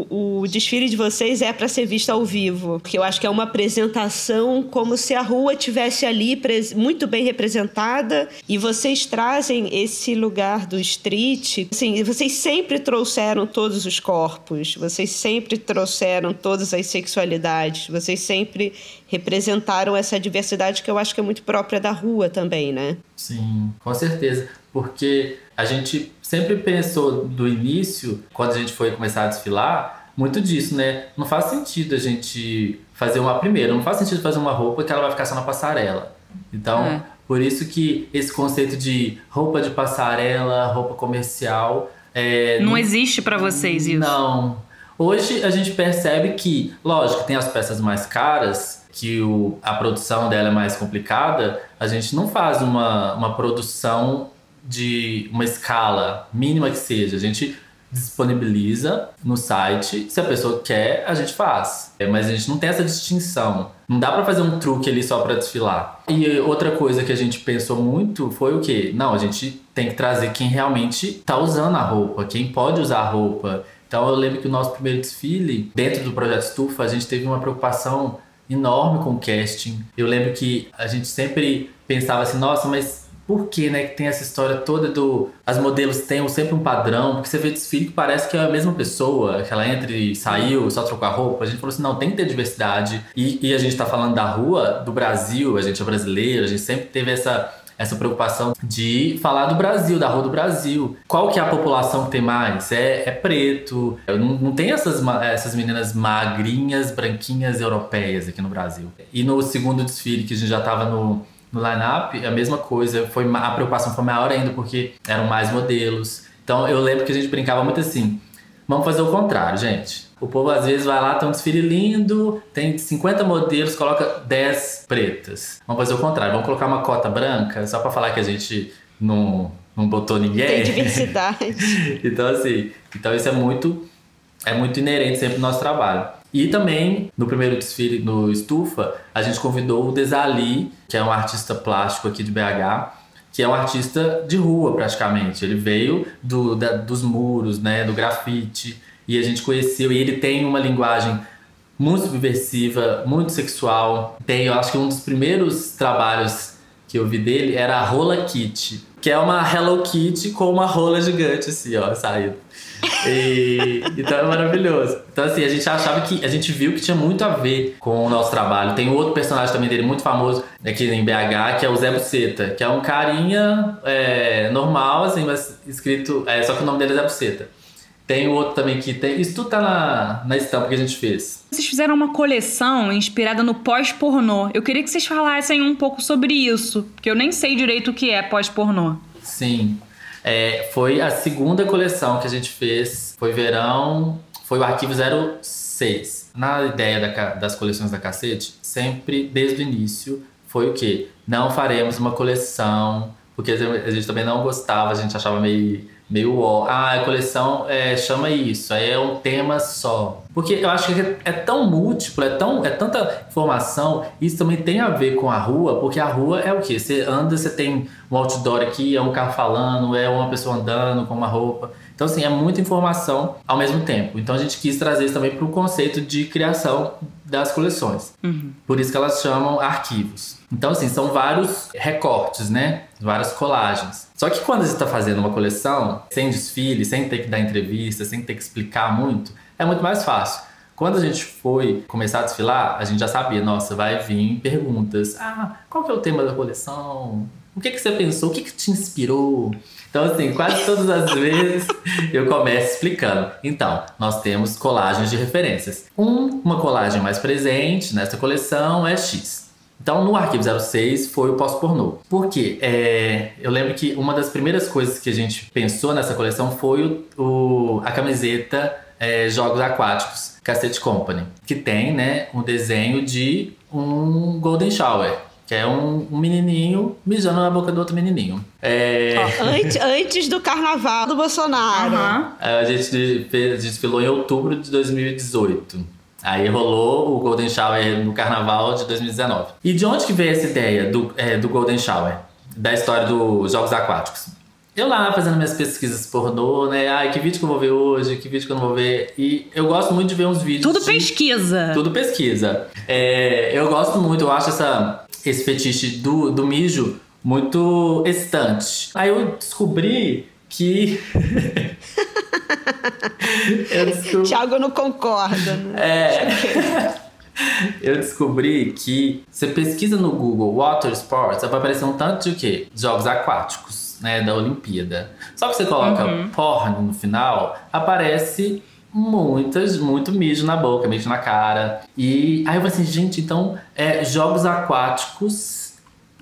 o, o desfile de vocês é para ser visto ao vivo, porque eu acho que é uma apresentação como se a rua tivesse ali muito bem representada e vocês trazem esse lugar do street. Assim, vocês sempre trouxeram todos os corpos, vocês sempre trouxeram todas as sexualidades, vocês sempre representaram essa diversidade que eu acho que é muito própria da rua também, né? Sim, com certeza. Porque a gente sempre pensou do início, quando a gente foi começar a desfilar, muito disso, né? Não faz sentido a gente fazer uma primeira, não faz sentido fazer uma roupa que ela vai ficar só na passarela. Então, é. por isso que esse conceito de roupa de passarela, roupa comercial, é, não, não existe para vocês isso. Não. Hoje a gente percebe que, lógico, tem as peças mais caras, que o, a produção dela é mais complicada, a gente não faz uma, uma produção de uma escala mínima que seja. A gente disponibiliza no site. Se a pessoa quer, a gente faz. É, mas a gente não tem essa distinção. Não dá para fazer um truque ali só para desfilar. E outra coisa que a gente pensou muito foi o quê? Não, a gente tem que trazer quem realmente tá usando a roupa, quem pode usar a roupa. Então eu lembro que o nosso primeiro desfile, dentro do projeto Estufa, a gente teve uma preocupação enorme com o casting. Eu lembro que a gente sempre pensava assim, nossa, mas por que, né, que tem essa história toda do. As modelos têm sempre um padrão, porque você vê desfile que parece que é a mesma pessoa, que ela entra e saiu, só trocou a roupa. A gente falou assim: não, tem que ter diversidade. E, e a gente tá falando da rua, do Brasil, a gente é brasileiro, a gente sempre teve essa essa preocupação de falar do Brasil, da rua do Brasil. Qual que é a população que tem mais? É, é preto. Não, não tem essas, essas meninas magrinhas, branquinhas, europeias aqui no Brasil. E no segundo desfile, que a gente já tava no, no line-up, a mesma coisa. Foi, a preocupação foi maior ainda porque eram mais modelos. Então eu lembro que a gente brincava muito assim: vamos fazer o contrário, gente. O povo às vezes vai lá, tem um desfile lindo, tem 50 modelos, coloca 10 pretas. Vamos fazer o contrário, vamos colocar uma cota branca, só para falar que a gente não, não botou ninguém. Tem diversidade. então, assim, então isso é muito, é muito inerente sempre no nosso trabalho. E também, no primeiro desfile no Estufa, a gente convidou o Desali, que é um artista plástico aqui de BH, que é um artista de rua praticamente. Ele veio do, da, dos muros, né, do grafite, e a gente conheceu. E ele tem uma linguagem muito subversiva, muito sexual. Tem, eu acho que um dos primeiros trabalhos que eu vi dele era a Rola Kitty, que é uma Hello Kitty com uma rola gigante, assim, ó, saindo. E, então é maravilhoso. Então, assim, a gente achava que. A gente viu que tinha muito a ver com o nosso trabalho. Tem outro personagem também dele muito famoso aqui em BH, que é o Zé Buceta, que é um carinha é, normal, assim, mas escrito. É, só que o nome dele é Zé Buceta. Tem outro também que tem. Isso tudo tá na, na estampa que a gente fez. Vocês fizeram uma coleção inspirada no pós-pornô. Eu queria que vocês falassem um pouco sobre isso, porque eu nem sei direito o que é pós-pornô. Sim. É, foi a segunda coleção que a gente fez. Foi verão, foi o arquivo 06. Na ideia da, das coleções da cacete, sempre desde o início foi o que? Não faremos uma coleção, porque a gente também não gostava, a gente achava meio meio ó, ah, a coleção é, chama isso, aí é um tema só. Porque eu acho que é tão múltiplo, é, tão, é tanta informação, isso também tem a ver com a rua, porque a rua é o que? Você anda, você tem um outdoor aqui, é um carro falando, é uma pessoa andando com uma roupa. Então, assim, é muita informação ao mesmo tempo. Então, a gente quis trazer isso também para o conceito de criação das coleções. Por isso que elas chamam arquivos. Então, assim, são vários recortes, né? Várias colagens. Só que quando gente está fazendo uma coleção, sem desfile, sem ter que dar entrevista, sem ter que explicar muito, é muito mais fácil. Quando a gente foi começar a desfilar, a gente já sabia, nossa, vai vir perguntas. Ah, qual que é o tema da coleção? O que, que você pensou? O que, que te inspirou? Então, assim, quase todas as vezes eu começo explicando. Então, nós temos colagens de referências. Um, uma colagem mais presente nessa coleção é X. Então, no Arquivo 06 foi o pós-pornô. Por quê? É, eu lembro que uma das primeiras coisas que a gente pensou nessa coleção foi o, o- a camiseta é, Jogos Aquáticos, Cassette Company, que tem né, um desenho de um Golden Shower, que é um, um menininho mijando na boca do outro menininho. É, Antes, antes do carnaval do Bolsonaro. Aham. a gente fez, desfilou em outubro de 2018. Aí rolou o Golden Shower no carnaval de 2019. E de onde que veio essa ideia do, é, do Golden Shower? Da história dos Jogos Aquáticos? Eu lá fazendo minhas pesquisas pornô, né? Ai, que vídeo que eu vou ver hoje, que vídeo que eu não vou ver. E eu gosto muito de ver uns vídeos. Tudo de- pesquisa. tudo pesquisa. É, eu gosto muito, eu acho essa, esse fetiche do, do mijo muito excitante. Aí eu descobri que. eu descobri. Thiago não concorda. Né? É. Eu descobri que você pesquisa no Google Water Sports, vai aparecer um tanto de quê? Jogos aquáticos, né? Da Olimpíada. Só que você coloca porn no final, aparece muitas, muito mijo na boca, mijo na cara. E aí eu falei assim, gente, então é jogos aquáticos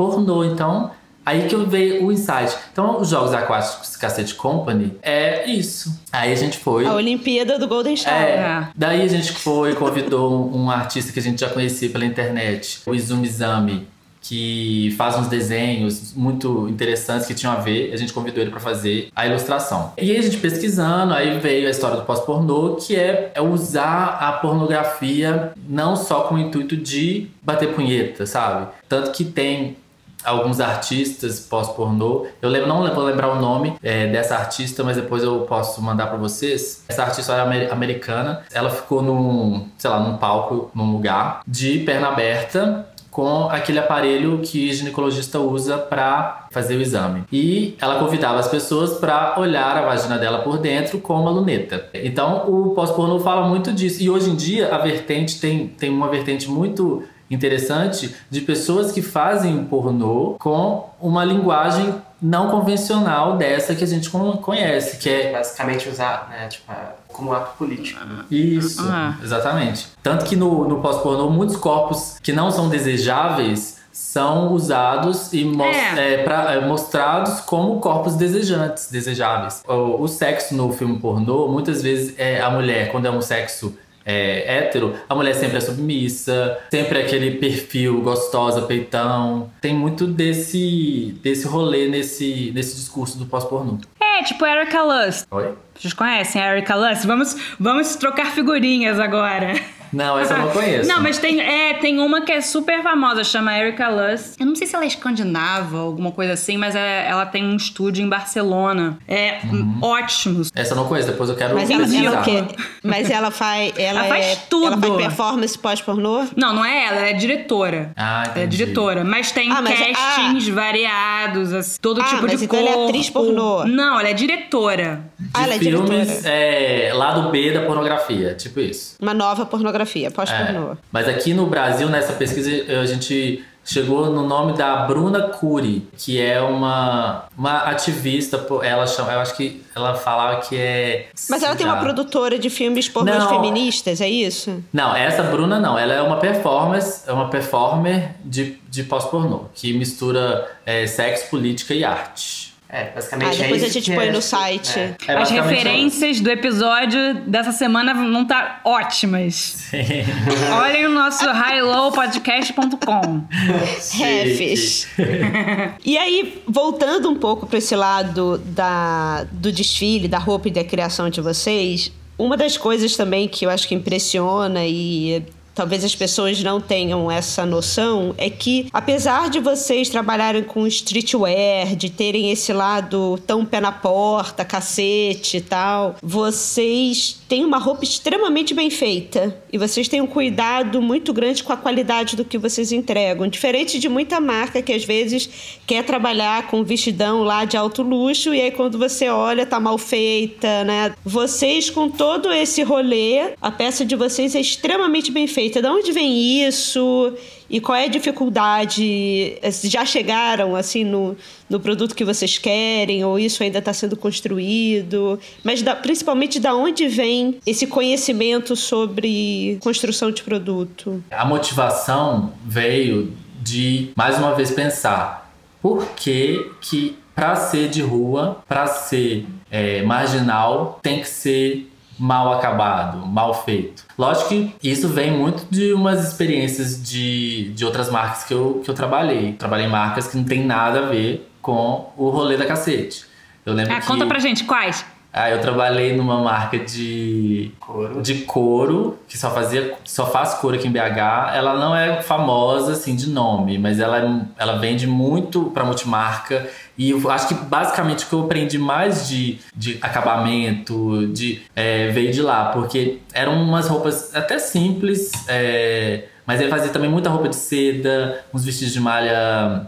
pornô, então. Aí que eu veio o insight. Então, os Jogos Aquáticos Cassette Company é isso. Aí a gente foi. A Olimpíada do Golden Shower. É, daí a gente foi, convidou um artista que a gente já conhecia pela internet, o Izumi Zami, que faz uns desenhos muito interessantes que tinham a ver. A gente convidou ele pra fazer a ilustração. E aí a gente pesquisando, aí veio a história do pós-pornô, que é, é usar a pornografia não só com o intuito de bater punheta, sabe? Tanto que tem alguns artistas pós-pornô. Eu lembro, não vou lembrar o nome é, dessa artista, mas depois eu posso mandar pra vocês. Essa artista era amer- americana. Ela ficou num, sei lá, num palco, num lugar, de perna aberta. Com aquele aparelho que ginecologista usa pra fazer o exame. E ela convidava as pessoas pra olhar a vagina dela por dentro com uma luneta. Então o pós-pornô fala muito disso. E hoje em dia a vertente tem, tem uma vertente muito interessante de pessoas que fazem pornô com uma linguagem não convencional dessa que a gente con- conhece, que é Basicamente usar, né, tipo, como ato político. isso, Ah. exatamente. Tanto que no, no pós-pornô, muitos corpos que não são desejáveis são usados e mos- É. é, pra- é, mostrados como corpos desejantes, desejáveis. O, o sexo no filme pornô, muitas vezes, é a mulher, quando é um sexo é, hétero, a mulher sempre é submissa, sempre é aquele perfil gostosa, peitão. Tem muito desse, desse rolê nesse, nesse discurso do pós-pornô. É, tipo Erica Lust. Oi? Vocês conhecem a Erica Lust? Vamos, vamos trocar figurinhas agora. Não, essa eu não conheço. Não, mas tem, é, tem uma que é super famosa, chama Erica Lust. Eu não sei se ela é escandinava ou alguma coisa assim, mas é- ela tem um estúdio em Barcelona. É Uhum. ótimo. Essa eu não conheço, depois eu quero Mas ela, ela o quê? Mas ela faz. Ela, Ela faz é, tudo. Ela faz performance pós-pornô? Não, não é ela, ela é diretora. Ah, Ela é entendi. diretora, mas tem Ah, mas- castings variados, assim, todo Ah, tipo mas de então corpo. ela é atriz pornô. Não, ela é diretora. Ah, ela é de filmes diretora. é, lado B da pornografia, tipo isso. Uma nova pornografia, pós-pornô. É. Mas aqui no Brasil, nessa pesquisa, a gente chegou no nome da Bruna Cury, que é uma, uma ativista. Ela chama, eu acho que ela falava que é. Mas ela tem uma produtora de filmes pornôs Não. feministas, é isso? Não, essa Bruna não. Ela é uma performance, é uma performer de, de pós-pornô, que mistura é, sexo, política e arte. É, basicamente Ah, depois é a gente põe é- no site. É. É As referências do episódio dessa semana vão estar ótimas. Olhem no nosso highlowpodcast.com. Refs. e aí, voltando um pouco para esse lado da, do desfile, da roupa e da criação de vocês, uma das coisas também que eu acho que impressiona e talvez as pessoas não tenham essa noção, é que apesar de vocês trabalharem com streetwear, de terem esse lado tão pé na porta, cacete e tal, vocês têm uma roupa extremamente bem feita e vocês têm um cuidado muito grande com a qualidade do que vocês entregam, diferente de muita marca que às vezes quer trabalhar com vestidão lá de alto luxo e aí quando você olha tá mal feita, né? Vocês com todo esse rolê, a peça de vocês é extremamente bem feita feita? De onde vem isso? E qual é a dificuldade? Já chegaram assim no, no produto que vocês querem? Ou isso ainda está sendo construído? Mas da, principalmente da onde vem esse conhecimento sobre construção de produto? A motivação veio de, mais uma vez, pensar por que, que para ser de rua, para ser é, marginal, tem que ser mal acabado, mal feito. Lógico que isso vem muito de umas experiências de, de outras marcas que eu, que eu trabalhei. Trabalhei em marcas que não tem nada a ver com o rolê da cacete. Eu lembro ah, que... conta pra gente, quais? Ah, eu trabalhei numa marca de couro. de couro, que só fazia, só faz couro aqui em BH. Ela não é famosa assim de nome, mas ela, ela vende muito para multimarca. E eu acho que basicamente o que eu aprendi mais de, de acabamento, de é, veio de lá, porque eram umas roupas até simples, é, mas ele fazia também muita roupa de seda, uns vestidos de malha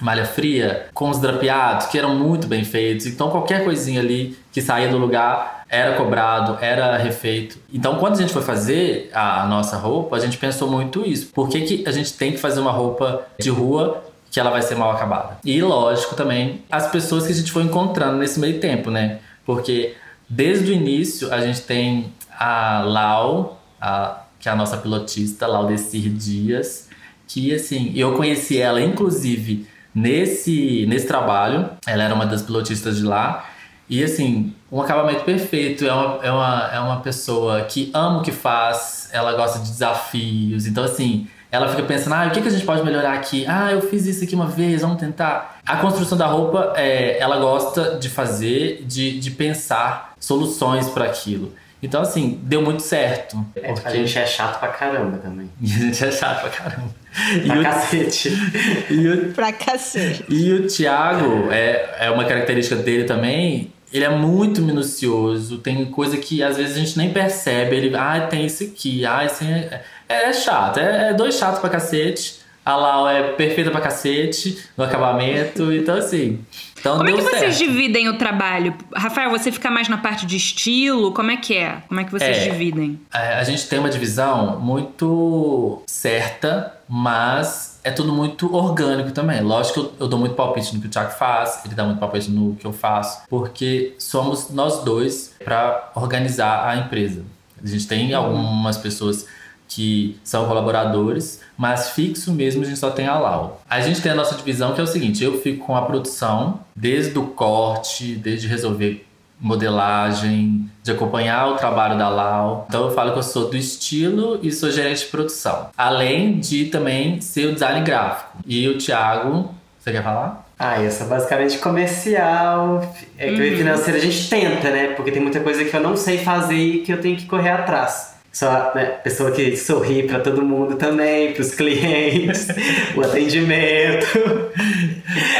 malha fria com os drapeados que eram muito bem feitos. Então qualquer coisinha ali que saía do lugar era cobrado, era refeito. Então quando a gente foi fazer a nossa roupa, a gente pensou muito isso. Por que, que a gente tem que fazer uma roupa de rua que ela vai ser mal acabada? E lógico também as pessoas que a gente foi encontrando nesse meio tempo, né? Porque desde o início a gente tem a Lau, a, que é a nossa pilotista, Laudecir Dias, que assim, eu conheci ela inclusive nesse, nesse trabalho. Ela era uma das pilotistas de lá. E assim, um acabamento perfeito. É uma, é, uma, é uma pessoa que ama o que faz, ela gosta de desafios. Então, assim, ela fica pensando: ah, o que, que a gente pode melhorar aqui? Ah, eu fiz isso aqui uma vez, vamos tentar. A construção da roupa, é, ela gosta de fazer, de, de pensar soluções para aquilo. Então, assim, deu muito certo. É, porque... A gente é chato pra caramba também. a gente é chato pra caramba. Pra e cacete. O... E o... pra cacete. E o Thiago, é, é uma característica dele também, ele é muito minucioso, tem coisa que às vezes a gente nem percebe. Ele, ah, tem isso aqui, ah, isso é, é, é chato, é, é dois chatos pra cacete. A Lau é perfeita pra cacete no acabamento, então assim. Então Como é que certo. vocês dividem o trabalho? Rafael, você fica mais na parte de estilo? Como é que é? Como é que vocês é, dividem? A, a gente tem uma divisão muito certa, mas é tudo muito orgânico também. Lógico que eu, eu, dou muito palpite no que o Thiago faz, ele dá muito palpite no que eu faço, porque somos nós dois para organizar a empresa. A gente tem algumas pessoas que são colaboradores, mas fixo mesmo a gente só tem a Lau. A gente tem a nossa divisão que é o seguinte: eu fico com a produção, desde o corte, desde resolver modelagem, de acompanhar o trabalho da Lau. Então eu falo que eu sou do estilo e sou gerente de produção. Além de também ser o design gráfico. E o Thiago, você quer falar? Ah, eu sou basicamente comercial, é que uhum. financeiro a gente tenta, né? Porque tem muita coisa que eu não sei fazer e que eu tenho que correr atrás sou a né, pessoa que sorri para todo mundo também, para os clientes, o atendimento.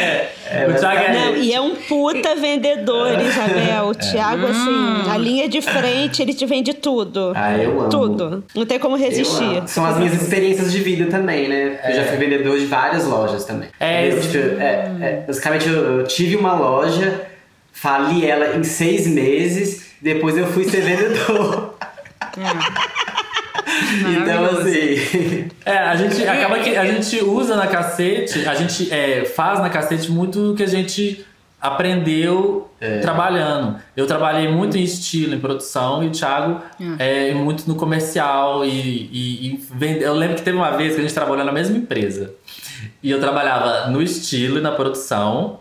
É, é, o Thiago é... Não, e é um puta vendedor, Isabel. O Thiago, assim, hum. assim, a linha de frente, ele te vende tudo. Ah, eu amo. Tudo. Não tem como resistir. São as minhas experiências de vida também, né? Eu já fui vendedor de várias lojas também. É, eu, tipo, é, é, basicamente, eu, eu tive uma loja, fali ela em seis meses, depois eu fui ser vendedor. É. então, assim. É, a gente acaba que a gente usa na cacete, a gente é, faz na cacete muito o que a gente aprendeu é. trabalhando. Eu trabalhei muito em estilo, em produção, e o Thiago é. é muito no comercial. E, e, e vende... eu lembro que teve uma vez que a gente trabalhou na mesma empresa. E eu trabalhava no estilo e na produção.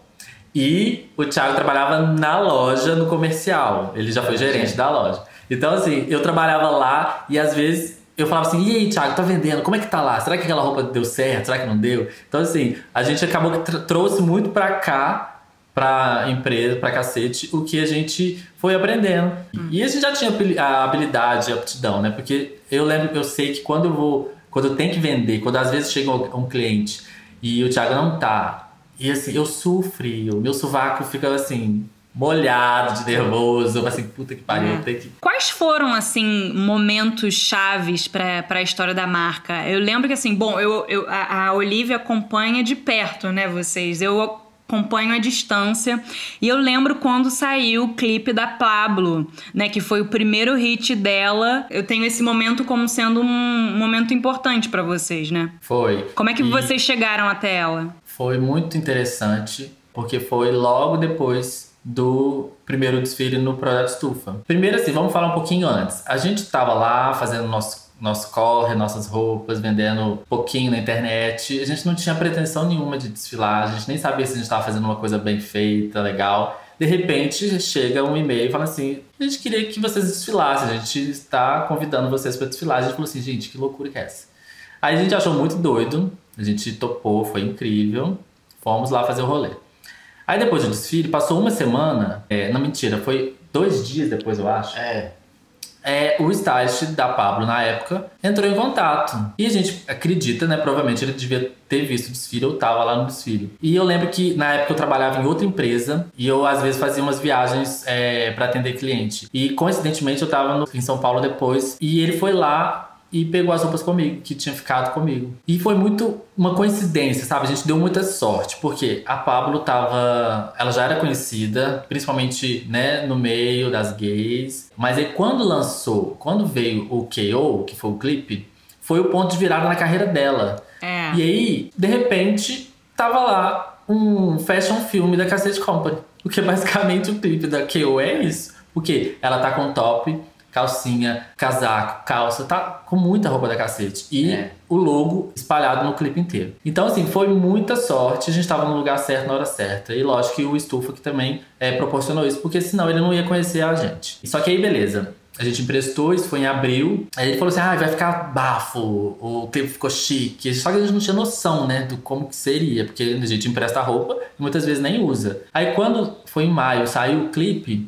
E o Thiago trabalhava na loja, no comercial. Ele já foi gerente da loja. Então, assim, eu trabalhava lá e às vezes eu falava assim, e aí, Thiago, tá vendendo? Como é que tá lá? Será que aquela roupa deu certo? Será que não deu? Então, assim, a gente acabou que trouxe muito pra cá pra empresa, pra cacete, o que a gente foi aprendendo. E a gente já tinha a habilidade, a aptidão, né? Porque eu lembro, eu sei que quando eu vou, quando eu tenho que vender, quando às vezes chega um cliente e o Thiago não tá, e assim, eu sofri, o meu sovaco fica assim, molhado de nervoso. Assim, puta que pariu, É. eu tenho que. Quais foram, assim, momentos chaves pra, pra história da marca? Eu lembro que, assim, bom, eu, eu, a, a Olivia acompanha de perto, né, vocês? Eu acompanho à distância. E eu lembro quando saiu o clipe da Pablo, né, que foi o primeiro hit dela. Eu tenho esse momento como sendo um momento importante pra vocês, né? Foi. Como é que E vocês chegaram até ela? Foi muito interessante, porque foi logo depois do primeiro desfile no Projeto Estufa. Primeiro, assim, vamos falar um pouquinho antes. A gente tava lá fazendo nosso, nosso corre, nossas roupas, vendendo pouquinho na internet. A gente não tinha pretensão nenhuma de desfilar, a gente nem sabia se a gente tava fazendo uma coisa bem feita, legal. De repente, chega um e-mail e fala assim: a gente queria que vocês desfilassem, a gente está convidando vocês para desfilar. A gente falou assim: gente, que loucura que é essa? Aí a gente achou muito doido, a gente topou, foi incrível. Fomos lá fazer o rolê. Aí depois do desfile, passou uma semana, é, não mentira, foi dois dias depois, eu acho. É. É, o stylist da Pablo, na época, entrou em contato. E a gente acredita, né? Provavelmente ele devia ter visto o desfile, eu tava lá no desfile. E eu lembro que na época eu trabalhava em outra empresa e eu às vezes fazia umas viagens é, para atender cliente. E coincidentemente eu tava no- em São Paulo depois e ele foi lá e pegou as roupas comigo, que tinha ficado comigo. E foi muito uma coincidência, sabe? A gente deu muita sorte, porque a Pablo tava. Ela já era conhecida, principalmente, né, no meio das gays. Mas aí quando lançou, quando veio o KO, que foi o clipe, foi o ponto de virada na carreira dela. É. E aí, de repente, tava lá um fashion filme da Cassette Company. Porque basicamente o clipe da KO é isso. Porque ela tá com top, calcinha, casaco, calça, tá com muita roupa da cacete. E É. o logo espalhado no clipe inteiro. Então, assim, foi muita sorte. A gente tava no lugar certo na hora certa. E lógico que o Estufa que também é, proporcionou isso, porque senão ele não ia conhecer a gente. Só que aí, beleza. A gente emprestou, isso foi em abril. Aí ele falou assim: ah, vai ficar bafo, o clipe ficou chique. Só que a gente não tinha noção, né, do como que seria, porque a gente empresta roupa e muitas vezes nem usa. Aí quando foi em maio, saiu o clipe,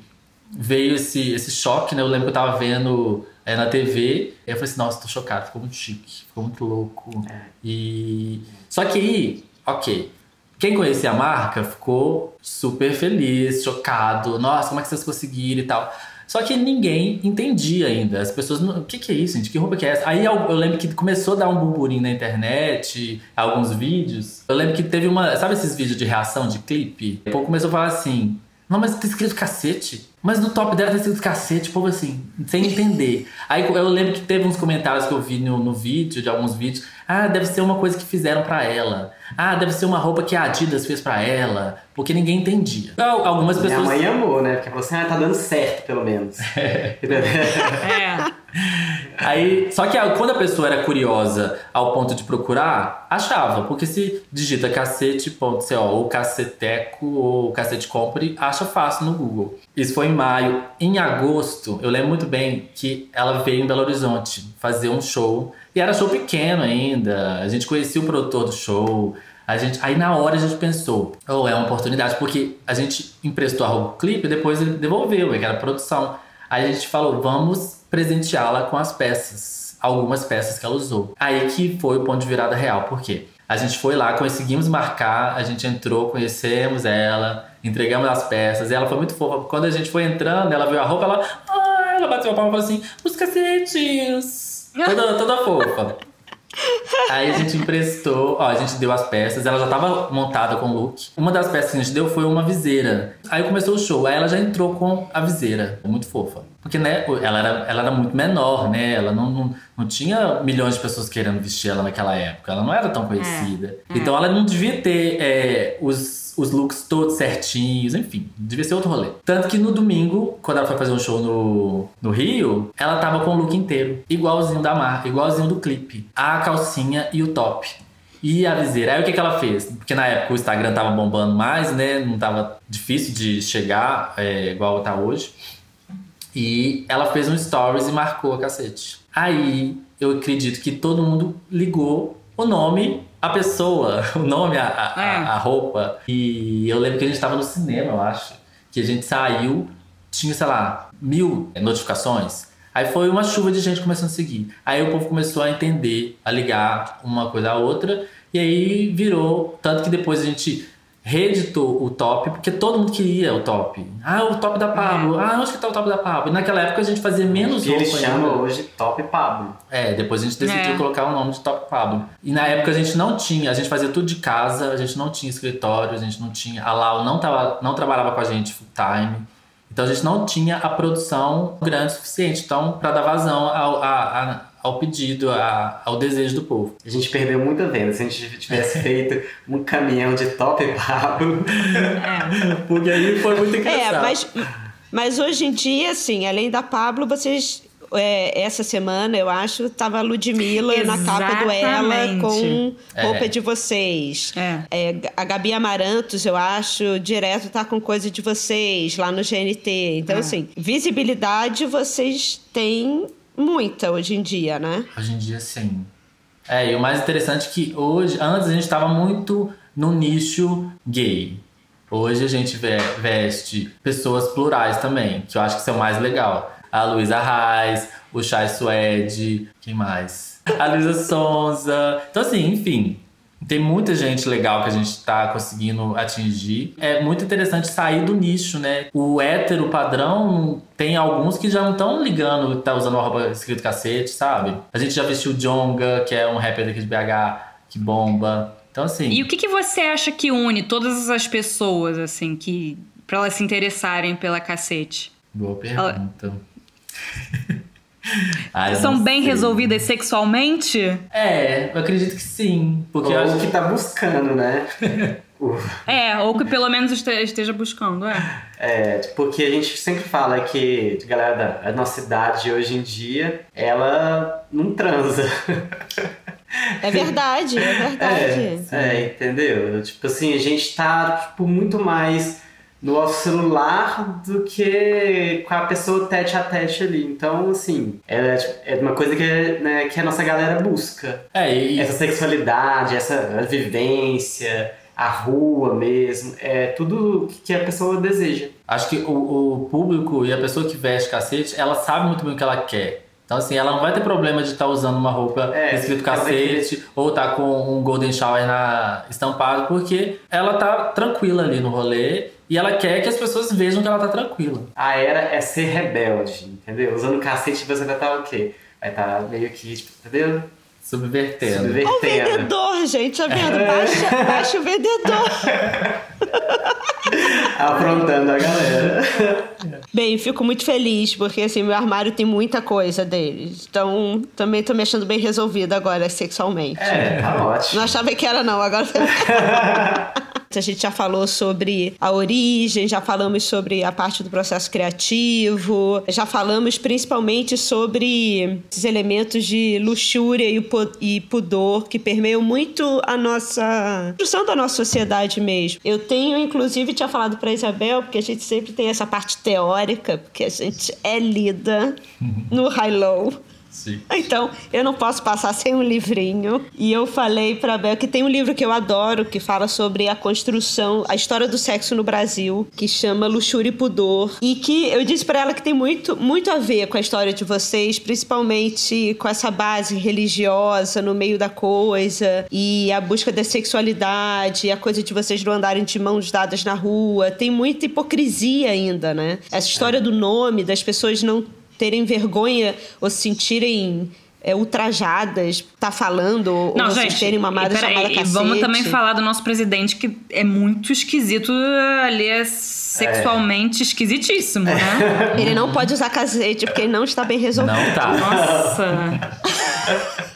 veio esse, esse choque, né? Eu lembro que eu tava vendo é, na TV, aí eu falei assim, nossa, tô chocado, ficou muito chique, ficou muito louco. E. Só que aí, ok. Quem conhecia a marca ficou super feliz, chocado. Nossa, como é que vocês conseguiram e tal. Só que ninguém entendia ainda. As pessoas, não- o que, que é isso, gente? Que roupa que é essa? Aí eu, eu lembro que começou a dar um burburinho na internet, alguns vídeos. Eu lembro que teve uma. Sabe esses vídeos de reação de clipe? O povo começou a falar assim: não, mas tá escrito cacete. Mas no top dela tá escrito cacete, povo assim, sem entender. Aí eu lembro que teve uns comentários que eu vi no, no vídeo, de alguns vídeos. Ah, deve ser uma coisa que fizeram pra ela. Ah, deve ser uma roupa que a Adidas fez pra ela. Porque ninguém entendia. Al- Algumas Minha pessoas. mãe amou, né? Porque falou assim, ah, tá dando certo, pelo menos. É. Aí, só que quando a pessoa era curiosa ao ponto de procurar, achava. Porque se digita cacete.co ou caceteco ou cacete compre, acha fácil no Google. Isso foi em maio. Em agosto, eu lembro muito bem que ela veio em Belo Horizonte fazer um show. E era show pequeno ainda. A gente conhecia o produtor do show. A gente, aí na hora a gente pensou, oh, é uma oportunidade, porque a gente emprestou a roupa clipe e depois ele devolveu, que era produção. Aí a gente falou, vamos presenteá-la com as peças, algumas peças que ela usou. Aí que foi o ponto de virada real, por quê? A gente foi lá, conseguimos marcar, a gente entrou, conhecemos ela, entregamos as peças, e ela foi muito fofa. Quando a gente foi entrando, ela viu a roupa, ela, ah, ela bateu a palma e falou assim, os cacetes! Toda, toda fofa. Aí a gente emprestou, ó, a gente deu as peças, ela já tava montada com o look. Uma das peças que a gente deu foi uma viseira. Aí começou o show, aí ela já entrou com a viseira, muito fofa. Porque, né, ela era, ela era muito menor, né? Ela não, não, não tinha milhões de pessoas querendo vestir ela naquela época. Ela não era tão conhecida. Então ela não devia ter é, os, os looks todos certinhos, enfim, devia ser outro rolê. Tanto que no domingo, quando ela foi fazer um show no, no Rio, ela tava com o look inteiro, igualzinho da marca, igualzinho do clipe. A calcinha e o top. E a viseira. Aí o que, que ela fez? Porque na época o Instagram tava bombando mais, né? Não tava difícil de chegar é, igual tá hoje. E ela fez um stories e marcou a cacete. Aí eu acredito que todo mundo ligou o nome, a pessoa, o nome, a, a, É. a roupa. E eu lembro que a gente tava no cinema, eu acho. Que a gente saiu, tinha, sei lá, mil notificações. Aí foi uma chuva de gente começando a seguir. Aí o povo começou a entender, a ligar uma coisa à outra. E aí virou. Tanto que depois a gente reeditou o top, porque todo mundo queria o top. Ah, o top da Pablo. Ah, onde que tá o top da Pablo? E naquela época a gente fazia menos E ele roupa chama ainda. hoje Top Pablo. É, depois a gente decidiu É. colocar o nome de Top Pablo. E na época a gente não tinha, a gente fazia tudo de casa, a gente não tinha escritório, a gente não tinha. A Lau não, tava, não trabalhava com a gente full time. Então a gente não tinha a produção grande o suficiente. Então, para dar vazão ao, a- a- ao pedido, a- ao desejo do povo. A gente perdeu muita venda. Se a gente tivesse feito um caminhão de Top Pablo. É. Porque aí foi muito É, engraçado. mas, mas hoje em dia, assim, além da Pablo, vocês. é, essa semana, eu acho, tava a Ludmilla na capa do Ela Exatamente. com É. roupa de vocês. É. É, a Gabi Amarantos, eu acho, direto tá com coisa de vocês lá no GNT. Então, É. assim, visibilidade vocês têm muita hoje em dia, né? Hoje em dia, sim. É, e o mais interessante é que hoje, antes a gente estava muito no nicho gay. Hoje a gente ve- veste pessoas plurais também, que eu acho que isso é mais legal. A Luísa Reis, o Chai Suede, quem mais? A Luísa Sonza. Então, assim, enfim. Tem muita gente legal que a gente tá conseguindo atingir. É muito interessante sair do nicho, né? O hétero padrão, tem alguns que já não estão ligando, tá usando uma roupa escrito cacete, sabe? A gente já vestiu o Jonga, que é um rapper daqui de BH, que bomba. Então, assim. E o que, que você acha que une todas as pessoas, assim, que. pra elas se interessarem pela cacete? Boa pergunta. Ah, eu São não bem sei. resolvidas sexualmente? É, eu acredito que sim. Porque eu Ou acho que tá buscando, né? O- É, ou que pelo menos este- esteja buscando, é. É, porque a gente sempre fala que galera da a nossa idade hoje em dia, ela não transa. É verdade, é verdade. É, é, entendeu? Tipo assim, a gente tá tipo, muito mais no celular do que com a pessoa tete a tete ali. Então, assim, é, tipo, é uma coisa que, né, que a nossa galera busca. É, e, Essa sexualidade, essa vivência, a rua mesmo, é tudo que a pessoa deseja. Acho que o, o público e a pessoa que veste cacete, ela sabe muito bem o que ela quer. Então, assim, ela não vai ter problema de estar usando uma roupa É, escrito cacete ou tá com um golden shower na, estampado, porque ela tá tranquila ali no rolê e ela quer que as pessoas vejam que ela tá tranquila. A era é ser rebelde, entendeu? Usando cacete você vai estar o quê? Vai estar meio que, tipo, entendeu? Subvertendo. Olha o Subvertendo. vendedor, gente, tá vendo? Baixa, baixa o vendedor. Aprontando a galera. Bem, fico muito feliz, porque assim, meu armário tem muita coisa deles. Então, também tô me achando bem resolvida agora sexualmente. É, tá ótimo. Não achava que era, não, agora. A gente já falou sobre a origem, já falamos sobre a parte do processo criativo, já falamos principalmente sobre esses elementos de luxúria e e pudor que permeiam muito a nossa construção da nossa sociedade mesmo. Eu tenho, inclusive, tinha falado para Isabel, porque a gente sempre tem essa parte teórica, porque a gente é lida no high-low. Sim. Então, eu não posso passar sem um livrinho. E eu falei pra Bel que tem um livro que eu adoro, que fala sobre a construção, a história do sexo no Brasil, que chama Luxúria e Pudor. E que eu disse pra ela que tem muito, muito a ver com a história de vocês, principalmente com essa base religiosa no meio da coisa, e a busca da sexualidade, a coisa de vocês não andarem de mãos dadas na rua. Tem muita hipocrisia ainda, né? Essa história do nome, das pessoas não terem vergonha ou se sentirem é, ultrajadas, tá falando, ou Não, vocês gente, terem uma amada e peraí, chamada e cacete. vamos também falar do nosso presidente, que é muito esquisito ali, é sexualmente esquisitíssimo, né? Ele não pode usar cacete porque ele não está bem resolvido. Não tá. Nossa.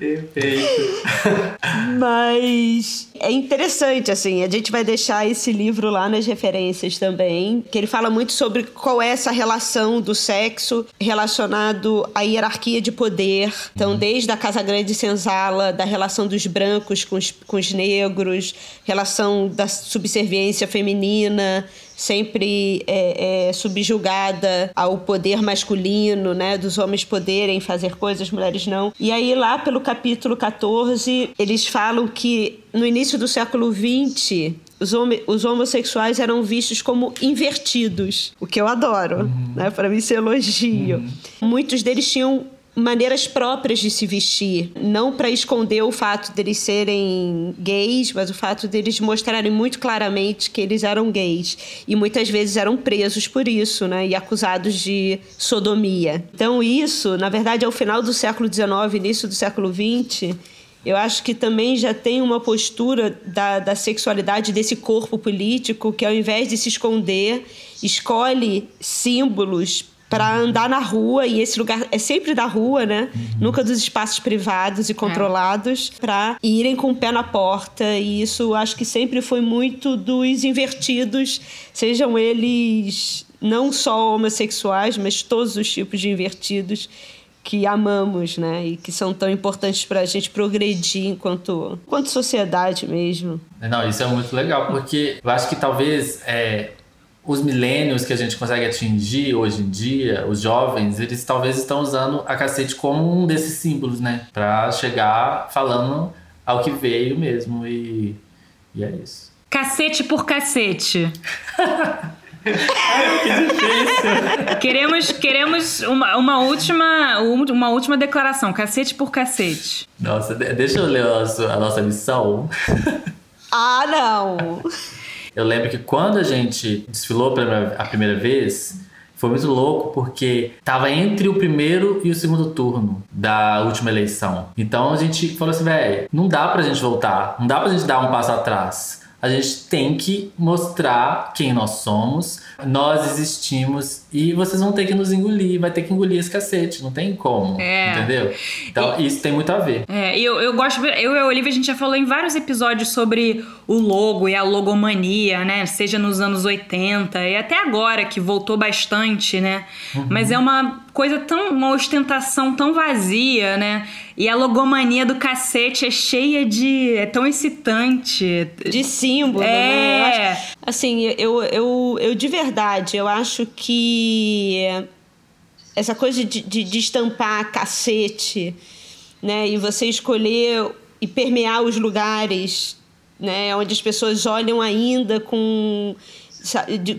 Perfeito. Mas é interessante, assim. A gente vai deixar esse livro lá nas referências também, que ele fala muito sobre qual é essa relação do sexo relacionado à hierarquia de poder. Então, desde a Casa Grande Senzala, da relação dos brancos com os, com os negros, relação da subserviência feminina, sempre é, é, subjugada ao poder masculino, né? Dos homens poderem fazer coisas, mulheres não. E aí, lá pelo capítulo 14, eles falam que no início do século XX, os, hom os, homossexuais eram vistos como invertidos, o que eu adoro, uhum. né? Para mim, isso é elogio. Uhum. Muitos deles tinham maneiras próprias de se vestir, não para esconder o fato deles serem gays, mas o fato deles mostrarem muito claramente que eles eram gays. E muitas vezes eram presos por isso, né, e acusados de sodomia. Então isso, na verdade, ao final do século XIX, início do século XX, eu acho que também já tem uma postura da, da sexualidade desse corpo político que, ao invés de se esconder, escolhe símbolos para andar na rua e esse lugar é sempre da rua, né? Uhum. Nunca dos espaços privados e controlados é. para irem com o pé na porta e isso acho que sempre foi muito dos invertidos, sejam eles não só homossexuais, mas todos os tipos de invertidos que amamos, né? E que são tão importantes para a gente progredir enquanto, enquanto sociedade mesmo. Não, isso é muito legal, porque eu acho que talvez é, os milênios que a gente consegue atingir hoje em dia, os jovens, eles talvez estão usando a cacete como um desses símbolos, né? Pra chegar falando ao que veio mesmo e, e é isso. Cacete por cacete. Ai, que difícil. Queremos, queremos uma, uma, última, uma última declaração. Cacete por cacete. Nossa, deixa eu ler a nossa, a nossa missão. Ah, não! Eu lembro que quando a gente desfilou pela a primeira vez, foi muito louco porque tava entre o primeiro e o segundo turno da última eleição. Então a gente falou assim, velho, não dá pra gente voltar, não dá pra gente dar um passo atrás a gente tem que mostrar quem nós somos, nós existimos e vocês vão ter que nos engolir, vai ter que engolir esse cacete, não tem como, é. entendeu? Então e, isso tem muito a ver. É, eu, eu gosto, eu e a Olivia a gente já falou em vários episódios sobre o logo e a logomania, né? Seja nos anos 80 e até agora que voltou bastante, né? Uhum. Mas é uma coisa tão, uma ostentação tão vazia, né? E a logomania do cacete é cheia de. é tão excitante. De símbolo, é. né? Eu acho, assim, eu, eu, eu de verdade, eu acho que essa coisa de, de, de estampar cacete, né? E você escolher e permear os lugares, né? Onde as pessoas olham ainda com,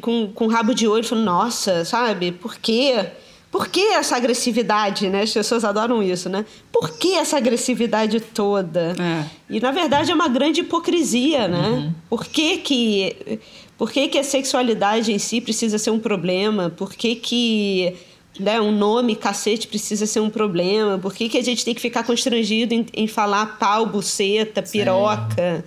com, com rabo de olho, falando, nossa, sabe? Por quê? Por que essa agressividade, né? As pessoas adoram isso, né? Por que essa agressividade toda? É. E na verdade é uma grande hipocrisia, né? Uhum. Por que que por que que a sexualidade em si precisa ser um problema? Por que que né, um nome cacete precisa ser um problema? Por que, que a gente tem que ficar constrangido em, em falar pau, buceta, piroca? É.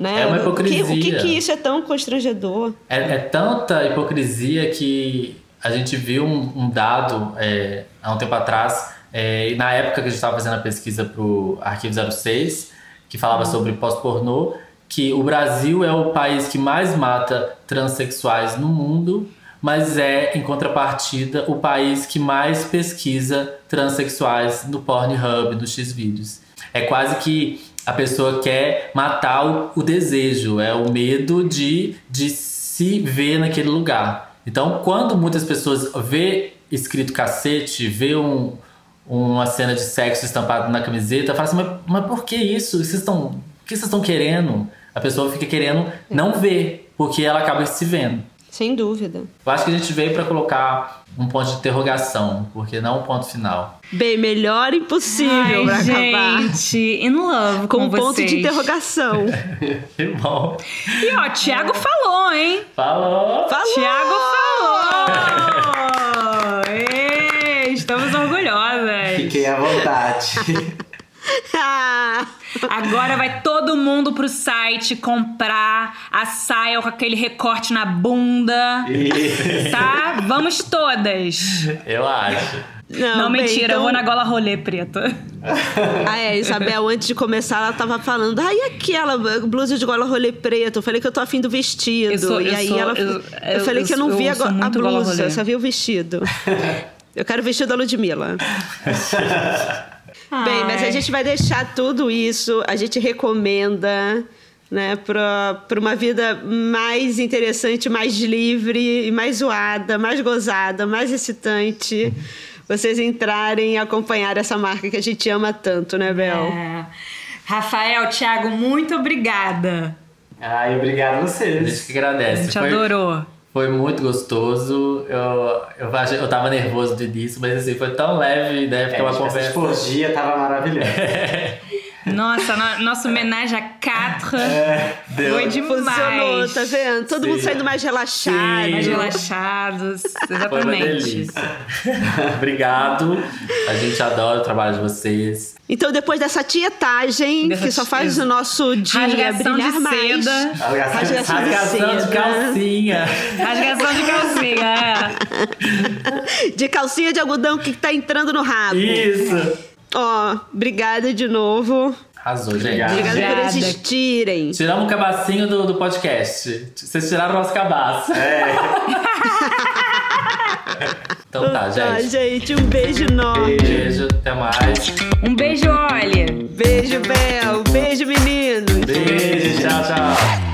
Né? é uma hipocrisia. O que, o que, que isso é tão constrangedor? É, é tanta hipocrisia que a gente viu um, um dado é, há um tempo atrás, é, na época que a gente estava fazendo a pesquisa para o Arquivo 06, que falava uhum. sobre pós-pornô, que o Brasil é o país que mais mata transexuais no mundo, mas é, em contrapartida, o país que mais pesquisa transexuais no Pornhub, no Xvideos. É quase que a pessoa quer matar o, o desejo, é o medo de, de se ver naquele lugar. Então, quando muitas pessoas vê escrito cacete, vê um, uma cena de sexo estampada na camiseta, fala assim, mas, mas por que isso? Vocês o que vocês estão querendo? A pessoa fica querendo não ver, porque ela acaba se vendo. Sem dúvida. Eu acho que a gente veio para colocar um ponto de interrogação, porque não um ponto final. Bem, melhor impossível para acabar. Gente, in love com, com um ponto de interrogação. que bom. E ó, Thiago falou, hein? Falou. Falou. Thiago falou. Ei, estamos orgulhosas. Fiquei à vontade. Agora vai todo mundo pro site comprar a saia com aquele recorte na bunda. tá? Vamos todas. Eu acho. Não, Não bem, mentira, então... eu vou na gola rolê preta. Ah, é, Isabel, antes de começar, ela tava falando, ah, e aquela blusa de gola rolê preto? Eu falei que eu tô afim do vestido. Eu sou- e eu aí sou- ela. eu- Eu, eu- falei que eu não eu vi a, a blusa, eu só vi o vestido. eu quero o vestido da Ludmilla. Bem, mas a gente vai deixar tudo isso, a gente recomenda, né, pra, pra uma vida mais interessante, mais livre, e mais zoada, mais gozada, mais excitante. Vocês entrarem e acompanhar essa marca que a gente ama tanto, né, Bel? É. Rafael, Thiago, muito obrigada. Ai, obrigado a A vocês. gente que agradece. A gente Foi- adorou. Foi muito gostoso. Eu, eu, eu tava nervoso do início, mas assim, foi tão leve, né? Porque É, é uma essa conversa. tipologia tava maravilhosa. Nossa, no, nosso homenagem a Catra deu. foi demais. Funcionou, tá vendo? Todo mundo Sim. saindo mais relaxado. Sim. Mais relaxados. Foi uma Exatamente. Obrigado. A gente adora o trabalho de vocês. Então, depois dessa tietagem, Dessa que só faz o nosso dia Rasgação brilhar de mais. seda. Rasgação de Rasgação de seda. calcinha. Rasgação de calcinha, é. De calcinha de algodão que tá entrando no rabo. Isso. Ó, obrigada de novo. Arrasou, gente. Obrigada por Obrigada. existirem. Tiramos o cabacinho do, do podcast. Vocês tiraram o nosso cabaço. É, Então tá, Tá, gente. gente, um beijo enorme. Beijo, até mais. Um beijo, olha. Beijo, Bel. Beijo, meninos. Beijo, tchau, tchau.